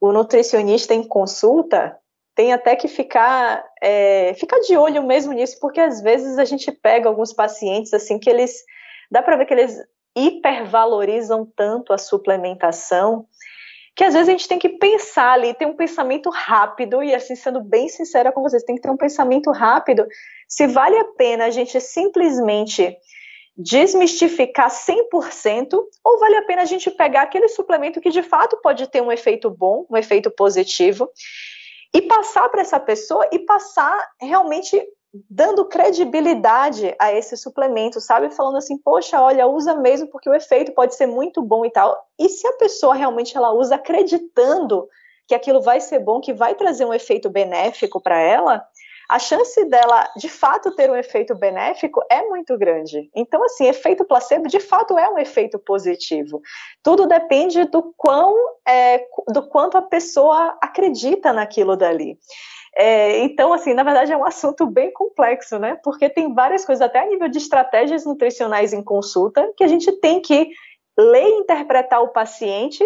o nutricionista em consulta, tem até que ficar, é, ficar de olho mesmo nisso, porque às vezes a gente pega alguns pacientes assim que eles dá para ver que eles hipervalorizam tanto a suplementação que às vezes a gente tem que pensar ali, ter um pensamento rápido, e assim, sendo bem sincera com vocês, tem que ter um pensamento rápido. Se vale a pena a gente simplesmente desmistificar 100% ou vale a pena a gente pegar aquele suplemento que de fato pode ter um efeito bom, um efeito positivo e passar para essa pessoa e passar realmente dando credibilidade a esse suplemento, sabe? Falando assim, poxa, olha, usa mesmo porque o efeito pode ser muito bom e tal. E se a pessoa realmente ela usa acreditando que aquilo vai ser bom, que vai trazer um efeito benéfico para ela, a chance dela de fato ter um efeito benéfico é muito grande. Então, assim, efeito placebo de fato é um efeito positivo. Tudo depende do quão, é, do quanto a pessoa acredita naquilo dali. É, então, assim, na verdade é um assunto bem complexo, né? Porque tem várias coisas, até a nível de estratégias nutricionais em consulta, que a gente tem que ler e interpretar o paciente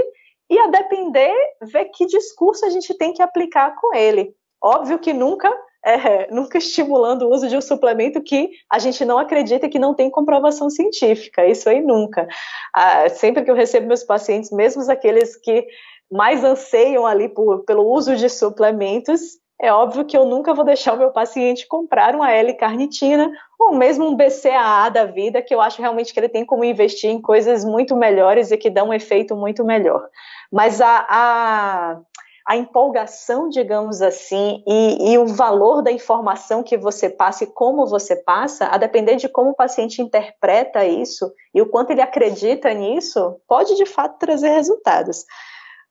e, a depender, ver que discurso a gente tem que aplicar com ele. Óbvio que nunca é, nunca estimulando o uso de um suplemento que a gente não acredita que não tem comprovação científica. Isso aí nunca. Ah, sempre que eu recebo meus pacientes, mesmo aqueles que mais anseiam ali por, pelo uso de suplementos, é óbvio que eu nunca vou deixar o meu paciente comprar uma L-carnitina ou mesmo um BCAA da vida, que eu acho realmente que ele tem como investir em coisas muito melhores e que dão um efeito muito melhor. Mas a, a, a empolgação, digamos assim, e, e, o valor da informação que você passa e como você passa, a depender de como o paciente interpreta isso e o quanto ele acredita nisso, pode de fato trazer resultados.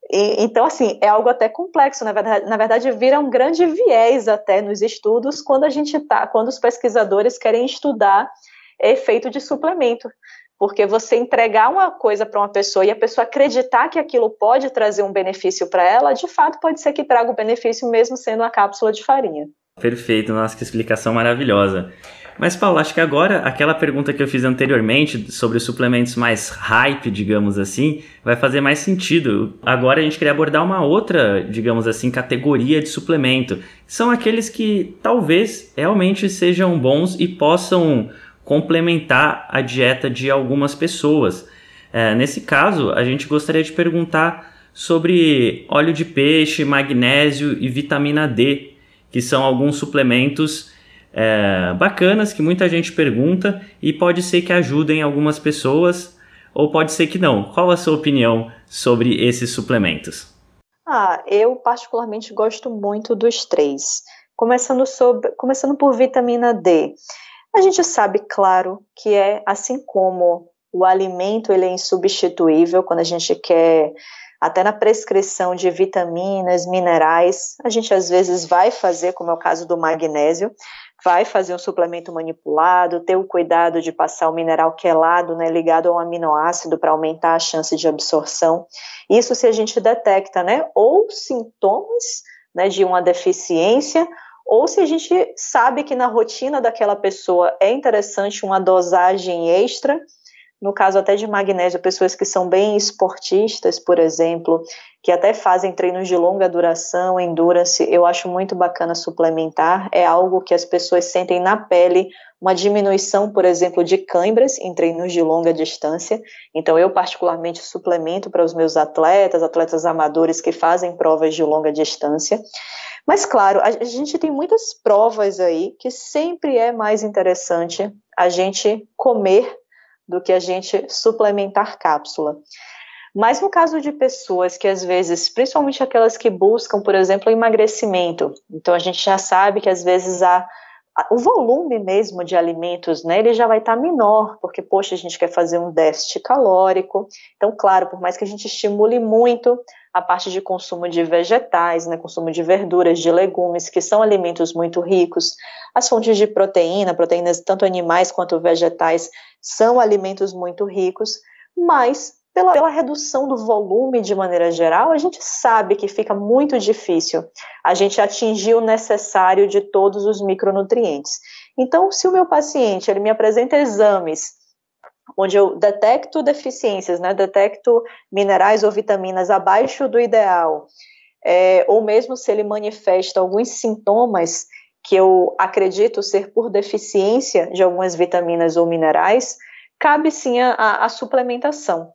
E, então, assim, é algo até complexo, na verdade, na verdade, vira um grande viés até nos estudos quando a gente tá, quando os pesquisadores querem estudar efeito de suplemento. Porque você entregar uma coisa para uma pessoa e a pessoa acreditar que aquilo pode trazer um benefício para ela, de fato pode ser que traga o benefício mesmo sendo uma cápsula de farinha. Perfeito, nossa, que explicação maravilhosa. Mas, Paulo, acho que agora aquela pergunta que eu fiz anteriormente sobre os suplementos mais hype, digamos assim, vai fazer mais sentido. Agora a gente queria abordar uma outra, digamos assim, categoria de suplemento. São aqueles que talvez realmente sejam bons e possam complementar a dieta de algumas pessoas. É, nesse caso, a gente gostaria de perguntar sobre óleo de peixe, magnésio e vitamina D, que são alguns suplementos é, bacanas que muita gente pergunta e pode ser que ajudem algumas pessoas ou pode ser que não. Qual a sua opinião sobre esses suplementos? Ah, eu particularmente gosto muito dos três. Começando, sobre, começando por vitamina D. A gente sabe, claro, que é assim como o alimento ele é insubstituível quando a gente quer até na prescrição de vitaminas, minerais, a gente às vezes vai fazer, como é o caso do magnésio, vai fazer um suplemento manipulado, ter o cuidado de passar o mineral quelado, né, ligado ao aminoácido para aumentar a chance de absorção. Isso se a gente detecta, né, ou sintomas, né, de uma deficiência, ou se a gente sabe que na rotina daquela pessoa é interessante uma dosagem extra no caso até de magnésio, pessoas que são bem esportistas, por exemplo, que até fazem treinos de longa duração, endurance, eu acho muito bacana suplementar. É algo que as pessoas sentem na pele uma diminuição, por exemplo, de câimbras em treinos de longa distância. Então, eu particularmente suplemento para os meus atletas, atletas amadores que fazem provas de longa distância. Mas, claro, a gente tem muitas provas aí que sempre é mais interessante a gente comer do que a gente suplementar cápsula. Mas no caso de pessoas que às vezes, principalmente aquelas que buscam, por exemplo, emagrecimento, então a gente já sabe que às vezes há o volume mesmo de alimentos, né, ele já vai estar tá menor, porque, poxa, a gente quer fazer um déficit calórico. Então, claro, por mais que a gente estimule muito a parte de consumo de vegetais, né, consumo de verduras, de legumes, que são alimentos muito ricos, as fontes de proteína, proteínas tanto animais quanto vegetais, são alimentos muito ricos, mas pela, pela, redução do volume de maneira geral, a gente sabe que fica muito difícil a gente atingir o necessário de todos os micronutrientes. Então, se o meu paciente ele me apresenta exames onde eu detecto deficiências, né, detecto minerais ou vitaminas abaixo do ideal, é, ou mesmo se ele manifesta alguns sintomas que eu acredito ser por deficiência de algumas vitaminas ou minerais, cabe sim a, a suplementação.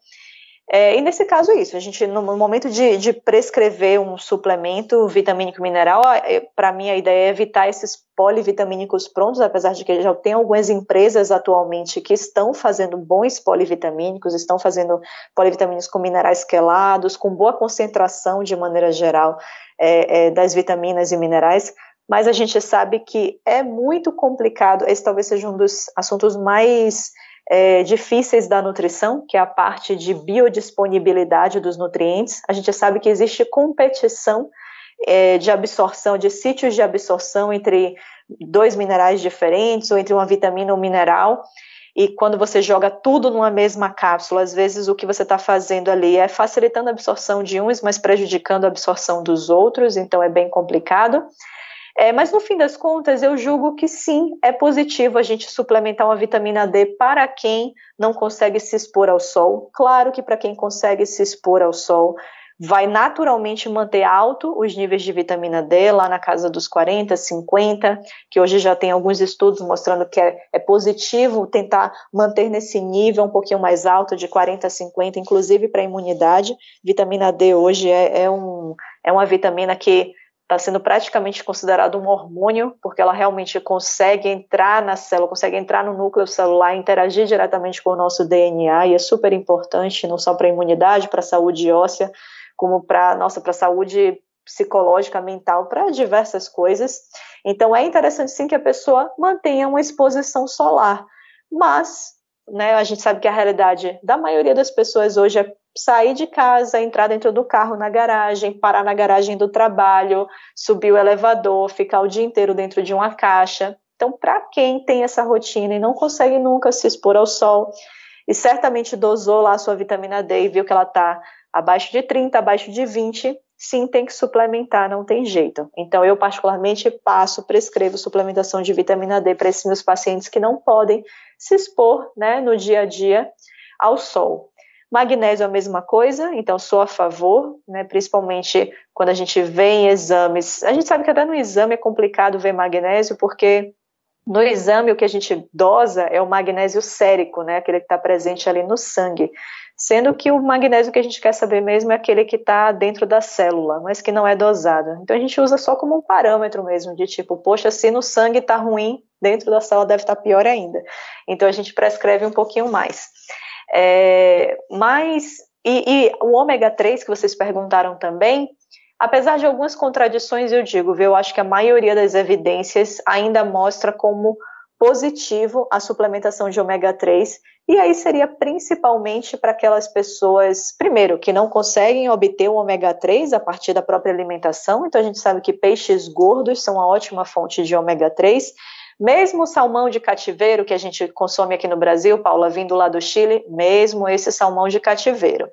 É, e nesse caso é isso, a gente, no momento de, de prescrever um suplemento vitamínico mineral, é, para mim a ideia é evitar esses polivitamínicos prontos, apesar de que já tem algumas empresas atualmente que estão fazendo bons polivitamínicos, estão fazendo polivitamínicos com minerais quelados, com boa concentração de maneira geral é, é das vitaminas e minerais, mas a gente sabe que é muito complicado. Esse talvez seja um dos assuntos mais é, difíceis da nutrição, que é a parte de biodisponibilidade dos nutrientes. A gente sabe que existe competição é, de absorção, de sítios de absorção entre dois minerais diferentes ou entre uma vitamina ou mineral. E quando você joga tudo numa mesma cápsula, às vezes o que você está fazendo ali é facilitando a absorção de uns, mas prejudicando a absorção dos outros, então é bem complicado. É, mas no fim das contas, eu julgo que sim, é positivo a gente suplementar uma vitamina D para quem não consegue se expor ao sol. Claro que para quem consegue se expor ao sol, vai naturalmente manter alto os níveis de vitamina D, lá na casa dos 40, 50, que hoje já tem alguns estudos mostrando que é, é positivo tentar manter nesse nível um pouquinho mais alto, de 40 a 50, inclusive para a imunidade. Vitamina D hoje é, é, um, é uma vitamina que está sendo praticamente considerado um hormônio, porque ela realmente consegue entrar na célula, consegue entrar no núcleo celular, interagir diretamente com o nosso DNA, e é super importante, não só para a imunidade, para a saúde óssea, como para nossa para a saúde psicológica, mental, para diversas coisas. Então é interessante sim que a pessoa mantenha uma exposição solar, mas né, a gente sabe que a realidade da maioria das pessoas hoje é sair de casa, entrar dentro do carro na garagem, parar na garagem do trabalho, subir o elevador, ficar o dia inteiro dentro de uma caixa. Então, para quem tem essa rotina e não consegue nunca se expor ao sol, e certamente dosou lá a sua vitamina D e viu que ela está abaixo de 30, abaixo de 20, sim, tem que suplementar, não tem jeito. Então, eu particularmente passo, prescrevo suplementação de vitamina D para esses meus pacientes que não podem se expor, né, no dia a dia ao sol. Magnésio é a mesma coisa, então sou a favor, né, principalmente quando a gente vê em exames. A gente sabe que até no exame é complicado ver magnésio, porque no exame o que a gente dosa é o magnésio sérico, né, aquele que está presente ali no sangue sendo que o magnésio que a gente quer saber mesmo é aquele que está dentro da célula, mas que não é dosado. Então a gente usa só como um parâmetro mesmo, de tipo, poxa, se no sangue está ruim, dentro da célula deve estar tá pior ainda. Então a gente prescreve um pouquinho mais. É, mas, e, e o ômega 3 que vocês perguntaram também, apesar de algumas contradições, eu digo, viu, eu acho que a maioria das evidências ainda mostra como positivo a suplementação de ômega 3, e aí seria principalmente para aquelas pessoas, primeiro, que não conseguem obter o ômega 3 a partir da própria alimentação, então a gente sabe que peixes gordos são uma ótima fonte de ômega 3, mesmo o salmão de cativeiro que a gente consome aqui no Brasil, Paula, vindo lá do Chile, mesmo esse salmão de cativeiro.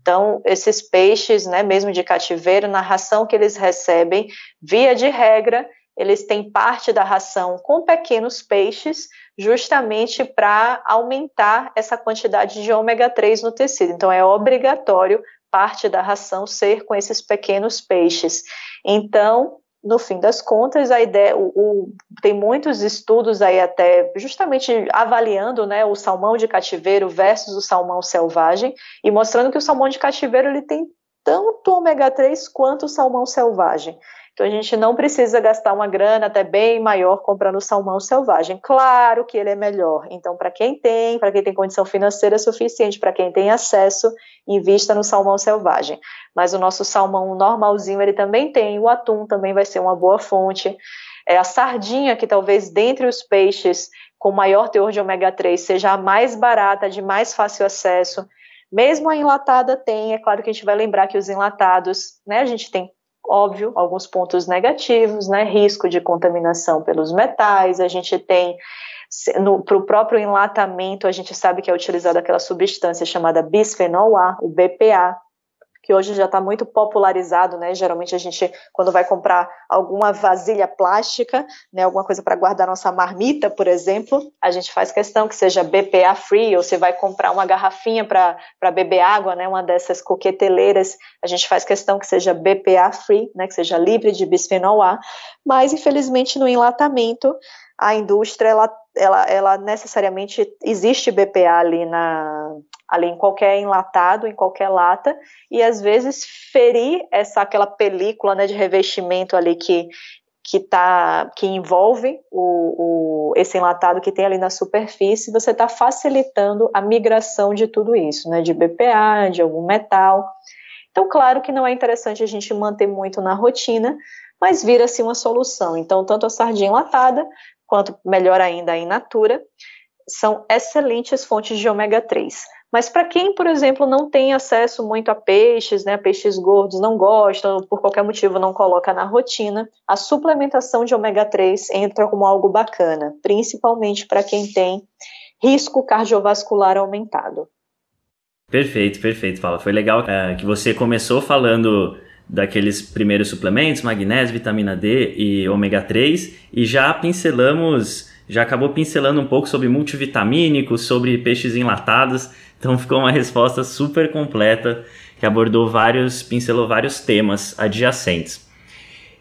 Então, esses peixes, né, mesmo de cativeiro, na ração que eles recebem, via de regra, eles têm parte da ração com pequenos peixes, justamente para aumentar essa quantidade de ômega 3 no tecido. Então, é obrigatório parte da ração ser com esses pequenos peixes. Então, no fim das contas, a ideia, o, o, tem muitos estudos aí até justamente avaliando né, o salmão de cativeiro versus o salmão selvagem e mostrando que o salmão de cativeiro ele tem tanto ômega 3 quanto o salmão selvagem. Então a gente não precisa gastar uma grana até bem maior comprando salmão selvagem. Claro que ele é melhor. Então, para quem tem, para quem tem condição financeira suficiente, para quem tem acesso, invista no salmão selvagem. Mas o nosso salmão normalzinho ele também tem, o atum também vai ser uma boa fonte. É a sardinha, que talvez dentre os peixes com maior teor de ômega 3 seja a mais barata, de mais fácil acesso. Mesmo a enlatada tem, é claro que a gente vai lembrar que os enlatados, né, a gente tem óbvio, alguns pontos negativos, né? Risco de contaminação pelos metais, a gente tem para o próprio enlatamento, a gente sabe que é utilizada aquela substância chamada bisfenol A, o BPA, que hoje já está muito popularizado, né? Geralmente a gente, quando vai comprar alguma vasilha plástica, né, alguma coisa para guardar nossa marmita, por exemplo, a gente faz questão que seja BPA free, ou você vai comprar uma garrafinha para beber água, né, uma dessas coqueteleiras, a gente faz questão que seja BPA free, né, que seja livre de bisfenol A, mas infelizmente no enlatamento a indústria ela, ela, ela necessariamente existe BPA ali na ali em qualquer enlatado, em qualquer lata, e às vezes ferir essa aquela película né, de revestimento ali que que tá que envolve o, o, esse enlatado que tem ali na superfície, você está facilitando a migração de tudo isso, né, de BPA, de algum metal. Então, claro que não é interessante a gente manter muito na rotina, mas vira-se uma solução. Então, tanto a sardinha enlatada, quanto melhor ainda a in natura, são excelentes fontes de ômega 3. Mas para quem, por exemplo, não tem acesso muito a peixes, né, peixes gordos, não gosta, por qualquer motivo não coloca na rotina, a suplementação de ômega 3 entra como algo bacana, principalmente para quem tem risco cardiovascular aumentado. Perfeito, perfeito, Paula. Foi legal é, que você começou falando daqueles primeiros suplementos, magnésio, vitamina D e ômega 3, e já pincelamos, já acabou pincelando um pouco sobre multivitamínicos, sobre peixes enlatados. Então ficou uma resposta super completa que abordou vários, pincelou vários temas adjacentes.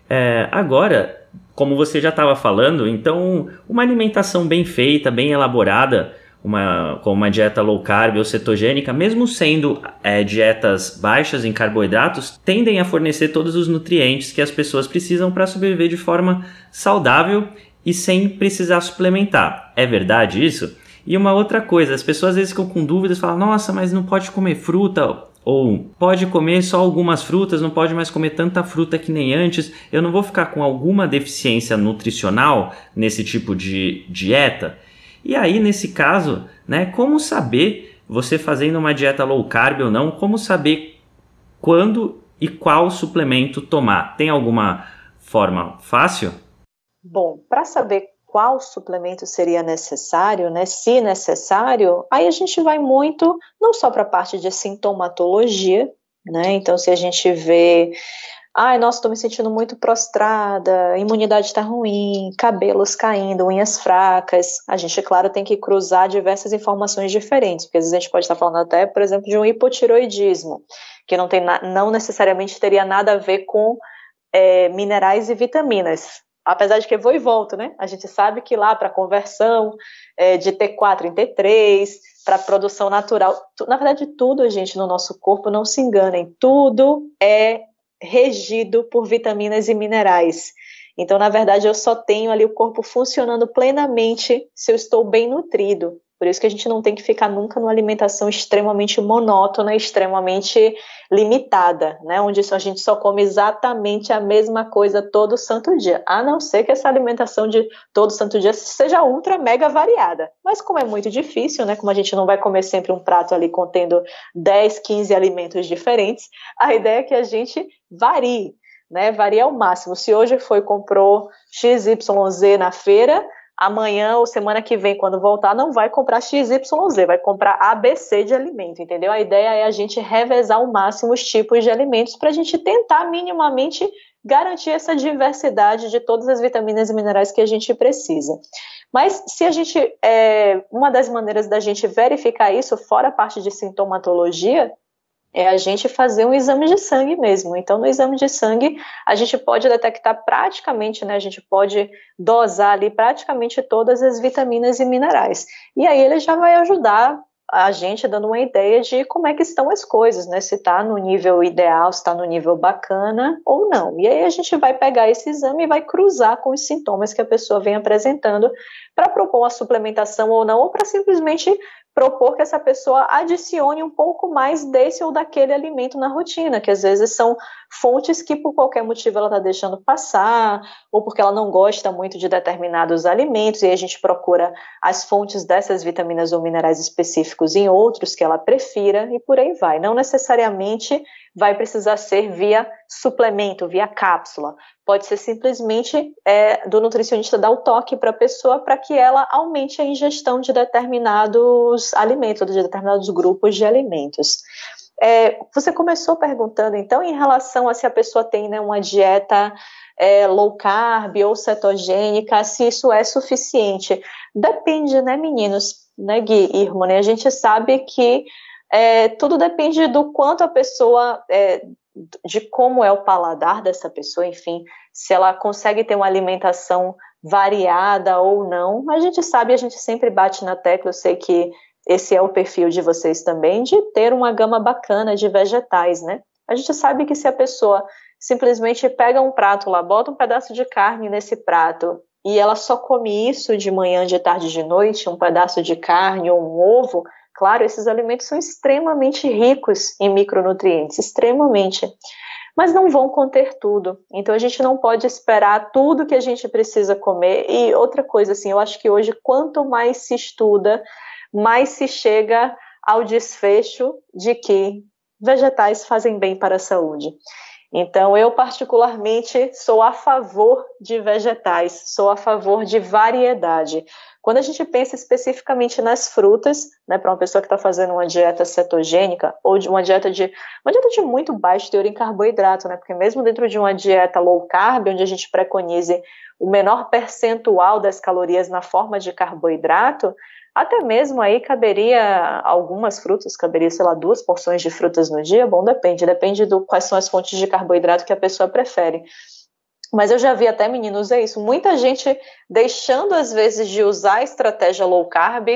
É, agora, como você já estava falando, então uma alimentação bem feita, bem elaborada, uma, com uma dieta low carb ou cetogênica, mesmo sendo é, dietas baixas em carboidratos, tendem a fornecer todos os nutrientes que as pessoas precisam para sobreviver de forma saudável e sem precisar suplementar. É verdade isso? E uma outra coisa, as pessoas às vezes ficam com dúvidas, falam: "Nossa, mas não pode comer fruta ou pode comer só algumas frutas, não pode mais comer tanta fruta que nem antes. Eu não vou ficar com alguma deficiência nutricional nesse tipo de dieta?" E aí, nesse caso, né, como saber, você fazendo uma dieta low carb ou não, como saber quando e qual suplemento tomar? Tem alguma forma fácil? Bom, para saber qual suplemento seria necessário, né? Se necessário, aí a gente vai muito não só para a parte de sintomatologia, né? Então, se a gente vê, ai, nossa, estou me sentindo muito prostrada, imunidade está ruim, cabelos caindo, unhas fracas, a gente, claro, tem que cruzar diversas informações diferentes, porque às vezes a gente pode estar falando até, por exemplo, de um hipotiroidismo, que não tem não necessariamente teria nada a ver com é, minerais e vitaminas, apesar de que vou e volto, né? A gente sabe que lá para conversão é, de T4 em T3, para produção natural, na verdade tudo, gente, no nosso corpo, não se enganem, tudo é regido por vitaminas e minerais. Então, na verdade, eu só tenho ali o corpo funcionando plenamente se eu estou bem nutrido. Por isso que a gente não tem que ficar nunca numa alimentação extremamente monótona, extremamente limitada, né? Onde a gente só come exatamente a mesma coisa todo santo dia. A não ser que essa alimentação de todo santo dia seja ultra mega variada. Mas como é muito difícil, né? Como a gente não vai comer sempre um prato ali contendo 10, 15 alimentos diferentes, a ideia é que a gente varie. Né, varia ao máximo. Se hoje foi comprou XYZ na feira, amanhã ou semana que vem, quando voltar, não vai comprar XYZ, vai comprar ABC de alimento, entendeu? A ideia é a gente revezar ao máximo os tipos de alimentos para a gente tentar minimamente garantir essa diversidade de todas as vitaminas e minerais que a gente precisa. Mas se a gente, é, uma das maneiras da gente verificar isso, fora a parte de sintomatologia, é a gente fazer um exame de sangue mesmo. Então, no exame de sangue, a gente pode detectar praticamente, né, a gente pode dosar ali praticamente todas as vitaminas e minerais. E aí ele já vai ajudar a gente dando uma ideia de como é que estão as coisas, né? Se está no nível ideal, se está no nível bacana ou não. E aí a gente vai pegar esse exame e vai cruzar com os sintomas que a pessoa vem apresentando para propor uma suplementação ou não, ou para simplesmente propor que essa pessoa adicione um pouco mais desse ou daquele alimento na rotina, que às vezes são fontes que por qualquer motivo ela está deixando passar, ou porque ela não gosta muito de determinados alimentos, e a gente procura as fontes dessas vitaminas ou minerais específicos em outros que ela prefira, e por aí vai. Não necessariamente vai precisar ser via suplemento, via cápsula. Pode ser simplesmente é, do nutricionista dar o toque para a pessoa para que ela aumente a ingestão de determinados alimentos, de determinados grupos de alimentos. É, você começou perguntando, então, em relação a se a pessoa tem né, uma dieta é, low carb ou cetogênica, se isso é suficiente. Depende, né, meninos, né, Gui e Irmã? A gente sabe que é, tudo depende do quanto a pessoa, é, de como é o paladar dessa pessoa, enfim, se ela consegue ter uma alimentação variada ou não. A gente sabe, a gente sempre bate na tecla, eu sei que esse é o perfil de vocês também, de ter uma gama bacana de vegetais, né? A gente sabe que se a pessoa simplesmente pega um prato lá, bota um pedaço de carne nesse prato e ela só come isso de manhã, de tarde, de noite, um pedaço de carne ou um ovo, Claro, esses alimentos são extremamente ricos em micronutrientes, extremamente. mas não vão conter tudo. Então a gente não pode esperar tudo que a gente precisa comer. E outra coisa, assim, eu acho que hoje, quanto mais se estuda, mais se chega ao desfecho de que vegetais fazem bem para a saúde. Então, eu particularmente sou a favor de vegetais, sou a favor de variedade. Quando a gente pensa especificamente nas frutas, né, para uma pessoa que está fazendo uma dieta cetogênica ou de uma dieta de uma dieta de muito baixo teor em carboidrato, né, porque mesmo dentro de uma dieta low carb, onde a gente preconize o menor percentual das calorias na forma de carboidrato, até mesmo aí caberia algumas frutas, caberia, sei lá, duas porções de frutas no dia. Bom, depende, depende do quais são as fontes de carboidrato que a pessoa prefere. Mas eu já vi até meninos é isso, muita gente deixando às vezes de usar a estratégia low carb,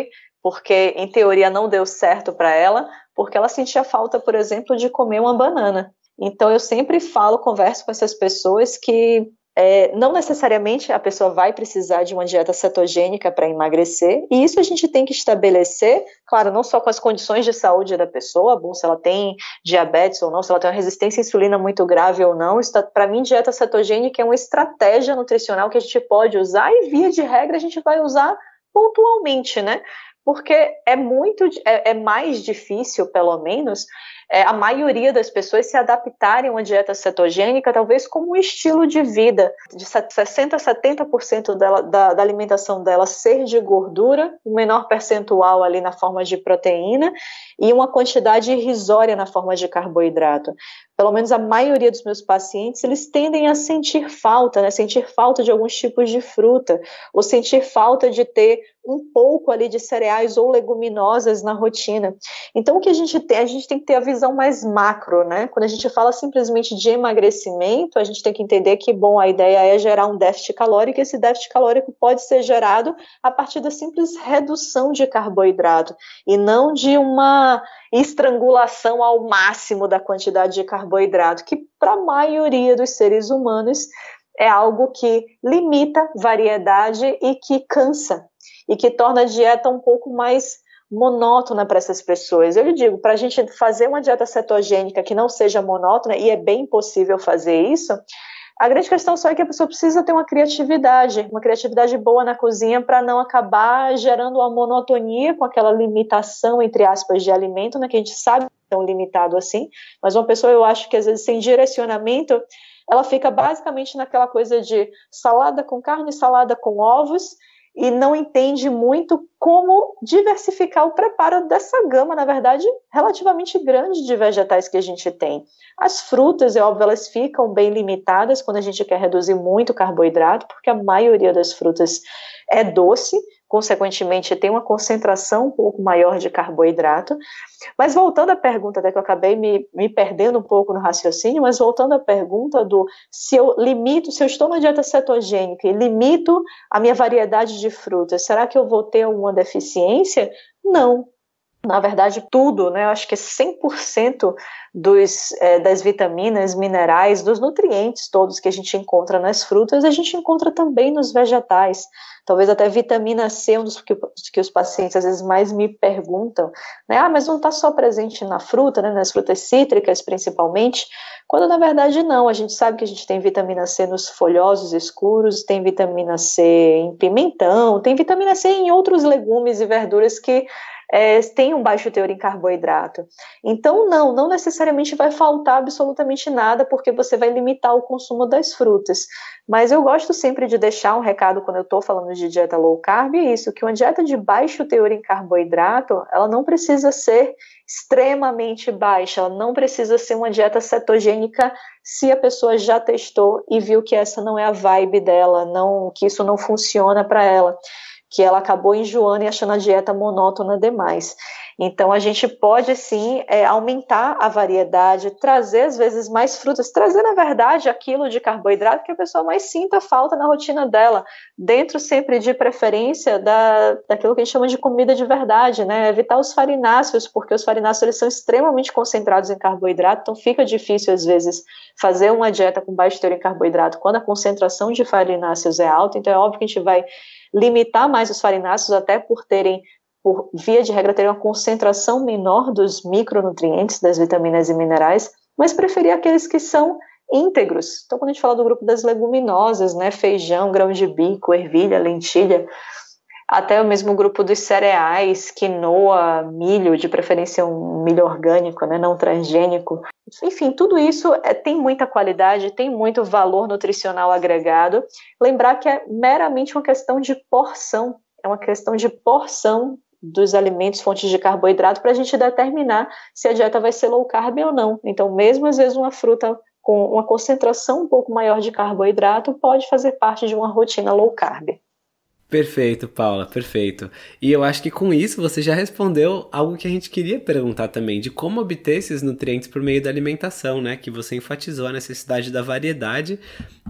porque em teoria não deu certo para ela, porque ela sentia falta, por exemplo, de comer uma banana. Então eu sempre falo, converso com essas pessoas que é, não necessariamente a pessoa vai precisar de uma dieta cetogênica para emagrecer, e isso a gente tem que estabelecer, claro, não só com as condições de saúde da pessoa, bom, se ela tem diabetes ou não, se ela tem uma resistência à insulina muito grave ou não, para mim, dieta cetogênica é uma estratégia nutricional que a gente pode usar e, via de regra, a gente vai usar pontualmente, né? Porque é muito, é, é mais difícil, pelo menos, é, a maioria das pessoas se adaptarem a uma dieta cetogênica, talvez como um estilo de vida, de 60% a 70% dela, da, da alimentação dela ser de gordura, um menor percentual ali na forma de proteína e uma quantidade irrisória na forma de carboidrato pelo menos a maioria dos meus pacientes, eles tendem a sentir falta, né? Sentir falta de alguns tipos de fruta, ou sentir falta de ter um pouco ali de cereais ou leguminosas na rotina. Então, o que a gente tem? A gente tem que ter a visão mais macro, né? Quando a gente fala simplesmente de emagrecimento, a gente tem que entender que, bom, a ideia é gerar um déficit calórico, e esse déficit calórico pode ser gerado a partir da simples redução de carboidrato, e não de uma estrangulação ao máximo da quantidade de carboidrato, que para a maioria dos seres humanos é algo que limita variedade e que cansa e que torna a dieta um pouco mais monótona para essas pessoas. Eu lhe digo, para a gente fazer uma dieta cetogênica que não seja monótona, e é bem possível fazer isso, a grande questão só é que a pessoa precisa ter uma criatividade, uma criatividade boa na cozinha para não acabar gerando uma monotonia com aquela limitação, entre aspas, de alimento, né, que a gente sabe que é tão limitado assim, mas uma pessoa, eu acho que às vezes sem direcionamento, ela fica basicamente naquela coisa de salada com carne, salada com ovos, e não entende muito como diversificar o preparo dessa gama, na verdade, relativamente grande de vegetais que a gente tem. As frutas, é óbvio, elas ficam bem limitadas quando a gente quer reduzir muito o carboidrato, porque a maioria das frutas é doce, consequentemente tem uma concentração um pouco maior de carboidrato. Mas voltando à pergunta, até que eu acabei me, me perdendo um pouco no raciocínio, mas voltando à pergunta do se eu limito, se eu estou na dieta cetogênica e limito a minha variedade de frutas, será que eu vou ter alguma deficiência? Não, na verdade, tudo, né? Eu acho que 100% dos, é, das vitaminas, minerais, dos nutrientes todos que a gente encontra nas frutas, a gente encontra também nos vegetais. Talvez até vitamina C, um dos que, que os pacientes às vezes mais me perguntam, né? Ah, mas não está só presente na fruta, né? Nas frutas cítricas, principalmente, quando na verdade não. A gente sabe que a gente tem vitamina C nos folhosos escuros, tem vitamina C em pimentão, tem vitamina C em outros legumes e verduras que é, tem um baixo teor em carboidrato. Então, não, não necessariamente vai faltar absolutamente nada, porque você vai limitar o consumo das frutas. Mas eu gosto sempre de deixar um recado quando eu estou falando de dieta low carb, é isso, que uma dieta de baixo teor em carboidrato, ela não precisa ser extremamente baixa, ela não precisa ser uma dieta cetogênica se a pessoa já testou e viu que essa não é a vibe dela, não, que isso não funciona para ela que ela acabou enjoando e achando a dieta monótona demais. Então, a gente pode sim é, aumentar a variedade, trazer às vezes mais frutas, trazer na verdade aquilo de carboidrato que a pessoa mais sinta falta na rotina dela, dentro sempre de preferência da, daquilo que a gente chama de comida de verdade, né? Evitar os farináceos, porque os farináceos eles são extremamente concentrados em carboidrato, então fica difícil às vezes fazer uma dieta com baixo teor em carboidrato quando a concentração de farináceos é alta, então é óbvio que a gente vai limitar mais os farináceos, até por terem, por via de regra, terem uma concentração menor dos micronutrientes, das vitaminas e minerais, mas preferir aqueles que são íntegros. Então, quando a gente fala do grupo das leguminosas, né, feijão, grão de bico, ervilha, lentilha, até o mesmo grupo dos cereais, quinoa, milho, de preferência um milho orgânico, né, não transgênico. Enfim, tudo isso é, tem muita qualidade, tem muito valor nutricional agregado. Lembrar que é meramente uma questão de porção, é uma questão de porção dos alimentos, fontes de carboidrato, para a gente determinar se a dieta vai ser low carb ou não. Então, mesmo às vezes uma fruta com uma concentração um pouco maior de carboidrato pode fazer parte de uma rotina low carb. Perfeito, Paula, perfeito. E eu acho que com isso você já respondeu algo que a gente queria perguntar também, de como obter esses nutrientes por meio da alimentação, né? Que você enfatizou a necessidade da variedade.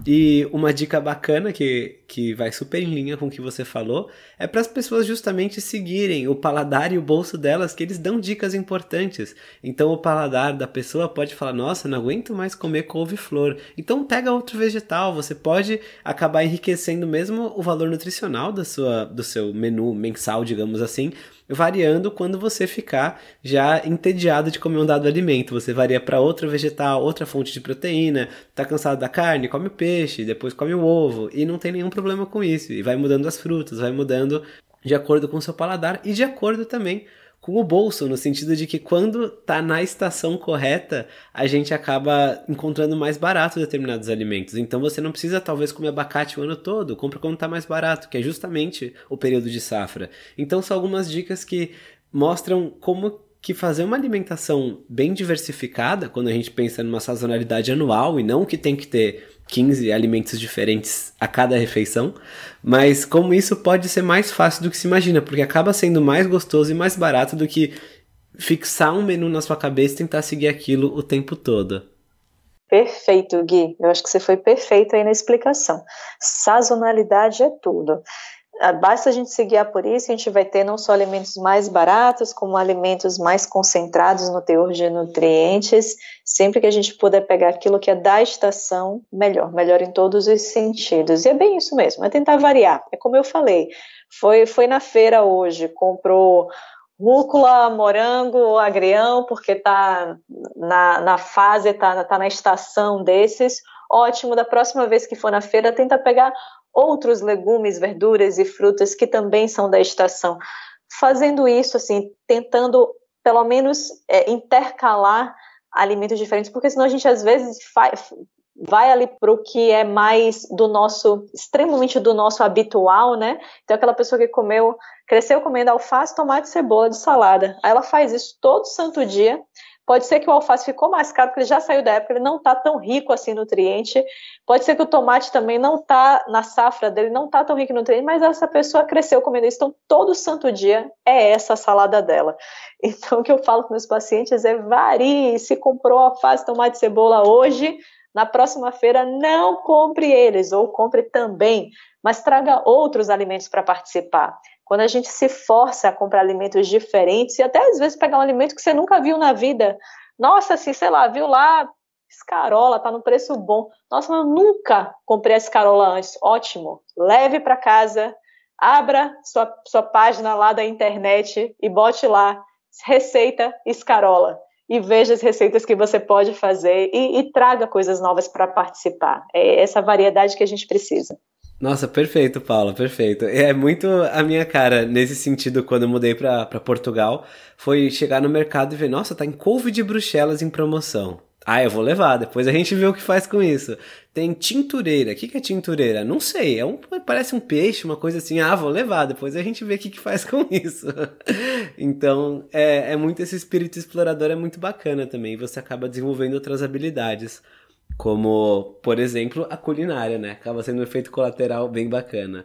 E uma dica bacana que, que vai super em linha com o que você falou é para as pessoas justamente seguirem o paladar e o bolso delas, que eles dão dicas importantes. Então o paladar da pessoa pode falar: nossa, não aguento mais comer couve-flor. Então pega outro vegetal, você pode acabar enriquecendo mesmo o valor nutricional da sua, do seu menu mensal, digamos assim, variando quando você ficar já entediado de comer um dado alimento. Você varia para outra vegetal, outra fonte de proteína, tá cansado da carne, come o peixe, depois come o ovo, e não tem nenhum problema com isso. E vai mudando as frutas, vai mudando de acordo com o seu paladar e de acordo também com o bolso, no sentido de que quando tá na estação correta, a gente acaba encontrando mais barato determinados alimentos. Então você não precisa talvez comer abacate o ano todo, compra quando tá mais barato, que é justamente o período de safra. Então são algumas dicas que mostram como que fazer uma alimentação bem diversificada, quando a gente pensa numa sazonalidade anual e não que tem que ter 15 alimentos diferentes a cada refeição, mas como isso pode ser mais fácil do que se imagina, porque acaba sendo mais gostoso e mais barato do que fixar um menu na sua cabeça e tentar seguir aquilo o tempo todo. Perfeito, Gui. Eu acho que você foi perfeito aí na explicação. Sazonalidade é tudo. Ah, basta a gente se guiar por isso, a gente vai ter não só alimentos mais baratos, como alimentos mais concentrados no teor de nutrientes. Sempre que a gente puder pegar aquilo que é da estação, melhor, melhor em todos os sentidos. E é bem isso mesmo, é tentar variar. É como eu falei, foi, foi na feira hoje, comprou rúcula, morango, agrião, porque tá na, na fase, tá, tá na estação desses. Ótimo, da próxima vez que for na feira, tenta pegar outros legumes, verduras e frutas que também são da estação. Fazendo isso, assim, tentando pelo menos é, intercalar alimentos diferentes, porque senão a gente às vezes faz, vai ali para o que é mais do nosso, extremamente do nosso habitual, né? Então, aquela pessoa que comeu, cresceu comendo alface, tomate, cebola de salada. Aí ela faz isso todo santo dia, Pode ser que o alface ficou mais caro, porque ele já saiu da época, ele não está tão rico assim em nutriente. Pode ser que o tomate também não está na safra dele, não está tão rico em nutriente, mas essa pessoa cresceu comendo isso. Então, todo santo dia é essa a salada dela. Então, o que eu falo com meus pacientes é varie. Se comprou alface, tomate, cebola hoje, na próxima feira não compre eles, ou compre também, mas traga outros alimentos para participar. Quando a gente se força a comprar alimentos diferentes e até às vezes pegar um alimento que você nunca viu na vida. Nossa, assim, sei lá, viu lá escarola, tá no preço bom. Nossa, eu nunca comprei a escarola antes. Ótimo. Leve para casa, abra sua, sua página lá da internet e bote lá receita escarola e veja as receitas que você pode fazer e, e traga coisas novas para participar. É essa variedade que a gente precisa. Nossa, perfeito, Paula, perfeito. É muito a minha cara nesse sentido quando eu mudei para Portugal, foi chegar no mercado e ver, nossa, tá em couve de bruxelas em promoção. Ah, eu vou levar, depois a gente vê o que faz com isso. Tem tintureira. O que, que é tintureira? Não sei, é um, parece um peixe, uma coisa assim. Ah, vou levar, depois a gente vê o que, que faz com isso. então, é, é muito esse espírito explorador, é muito bacana também. Você acaba desenvolvendo outras habilidades. Como, por exemplo, a culinária, né? Acaba sendo um efeito colateral bem bacana.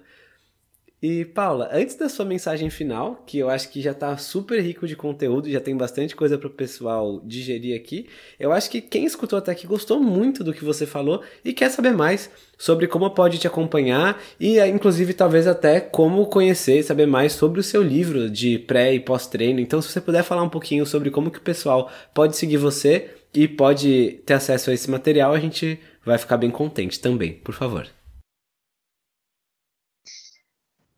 E Paula, antes da sua mensagem final, que eu acho que já está super rico de conteúdo, já tem bastante coisa para o pessoal digerir aqui, eu acho que quem escutou até aqui gostou muito do que você falou e quer saber mais sobre como pode te acompanhar e inclusive talvez até como conhecer e saber mais sobre o seu livro de pré e pós-treino. Então, se você puder falar um pouquinho sobre como que o pessoal pode seguir você, e pode ter acesso a esse material, a gente vai ficar bem contente também, por favor.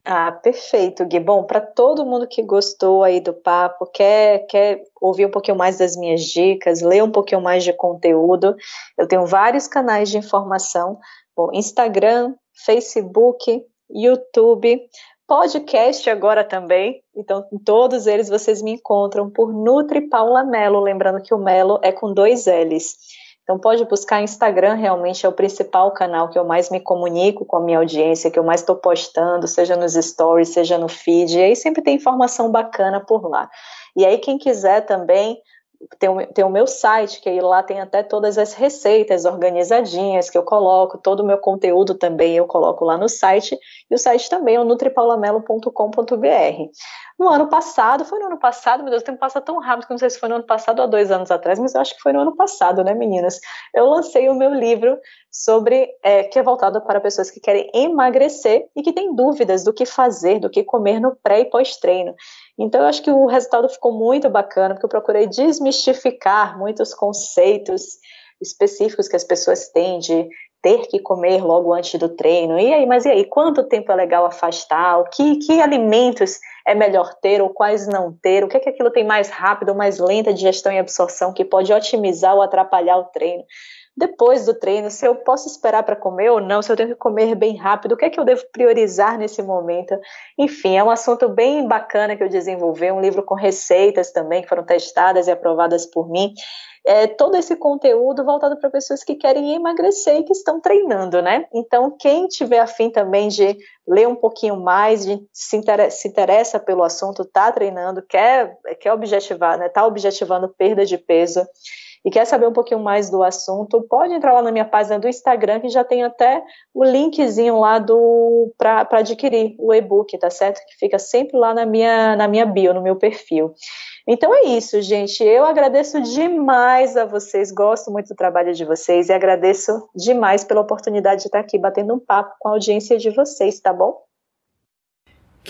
Ah, perfeito, Gui. Bom, para todo mundo que gostou aí do papo, quer, quer ouvir um pouquinho mais das minhas dicas, ler um pouquinho mais de conteúdo, eu tenho vários canais de informação, bom, Instagram, Facebook, YouTube, podcast agora também. Então, em todos eles vocês me encontram por Nutri Paula Melo, lembrando que o Melo é com dois L's. Então pode buscar Instagram, realmente é o principal canal que eu mais me comunico com a minha audiência, que eu mais estou postando, seja nos stories, seja no feed, e aí sempre tem informação bacana por lá. E aí quem quiser também tem o, tem o meu site, que aí lá tem até todas as receitas organizadinhas que eu coloco, todo o meu conteúdo também eu coloco lá no site, e o site também é o nutripaulamelo.com.br. No ano passado, foi no ano passado, meu Deus, o tempo passa tão rápido que não sei se foi no ano passado ou há dois anos atrás, mas eu acho que foi no ano passado, né, meninas? Eu lancei o meu livro sobre, é, que é voltado para pessoas que querem emagrecer e que têm dúvidas do que fazer, do que comer no pré e pós-treino. Então, eu acho que o resultado ficou muito bacana, porque eu procurei desmistificar muitos conceitos específicos que as pessoas têm de ter que comer logo antes do treino. E aí, mas e aí, quanto tempo é legal afastar? O que, que alimentos é melhor ter ou quais não ter? O que é que aquilo tem mais rápido mais lenta digestão e absorção que pode otimizar ou atrapalhar o treino? Depois do treino, se eu posso esperar para comer ou não, se eu tenho que comer bem rápido, o que é que eu devo priorizar nesse momento. Enfim, é um assunto bem bacana que eu desenvolvi, um livro com receitas também que foram testadas e aprovadas por mim. É, todo esse conteúdo voltado para pessoas que querem emagrecer e que estão treinando, né? Então, quem tiver afim também de ler um pouquinho mais, de se, interessa, se interessa pelo assunto, está treinando, quer, quer objetivar, né? Está objetivando perda de peso e quer saber um pouquinho mais do assunto, pode entrar lá na minha página do Instagram, que já tem até o linkzinho lá do para adquirir o e-book, tá certo? Que fica sempre lá na minha, na minha bio, no meu perfil. Então é isso, gente. Eu agradeço demais a vocês, gosto muito do trabalho de vocês e agradeço demais pela oportunidade de estar aqui batendo um papo com a audiência de vocês, tá bom?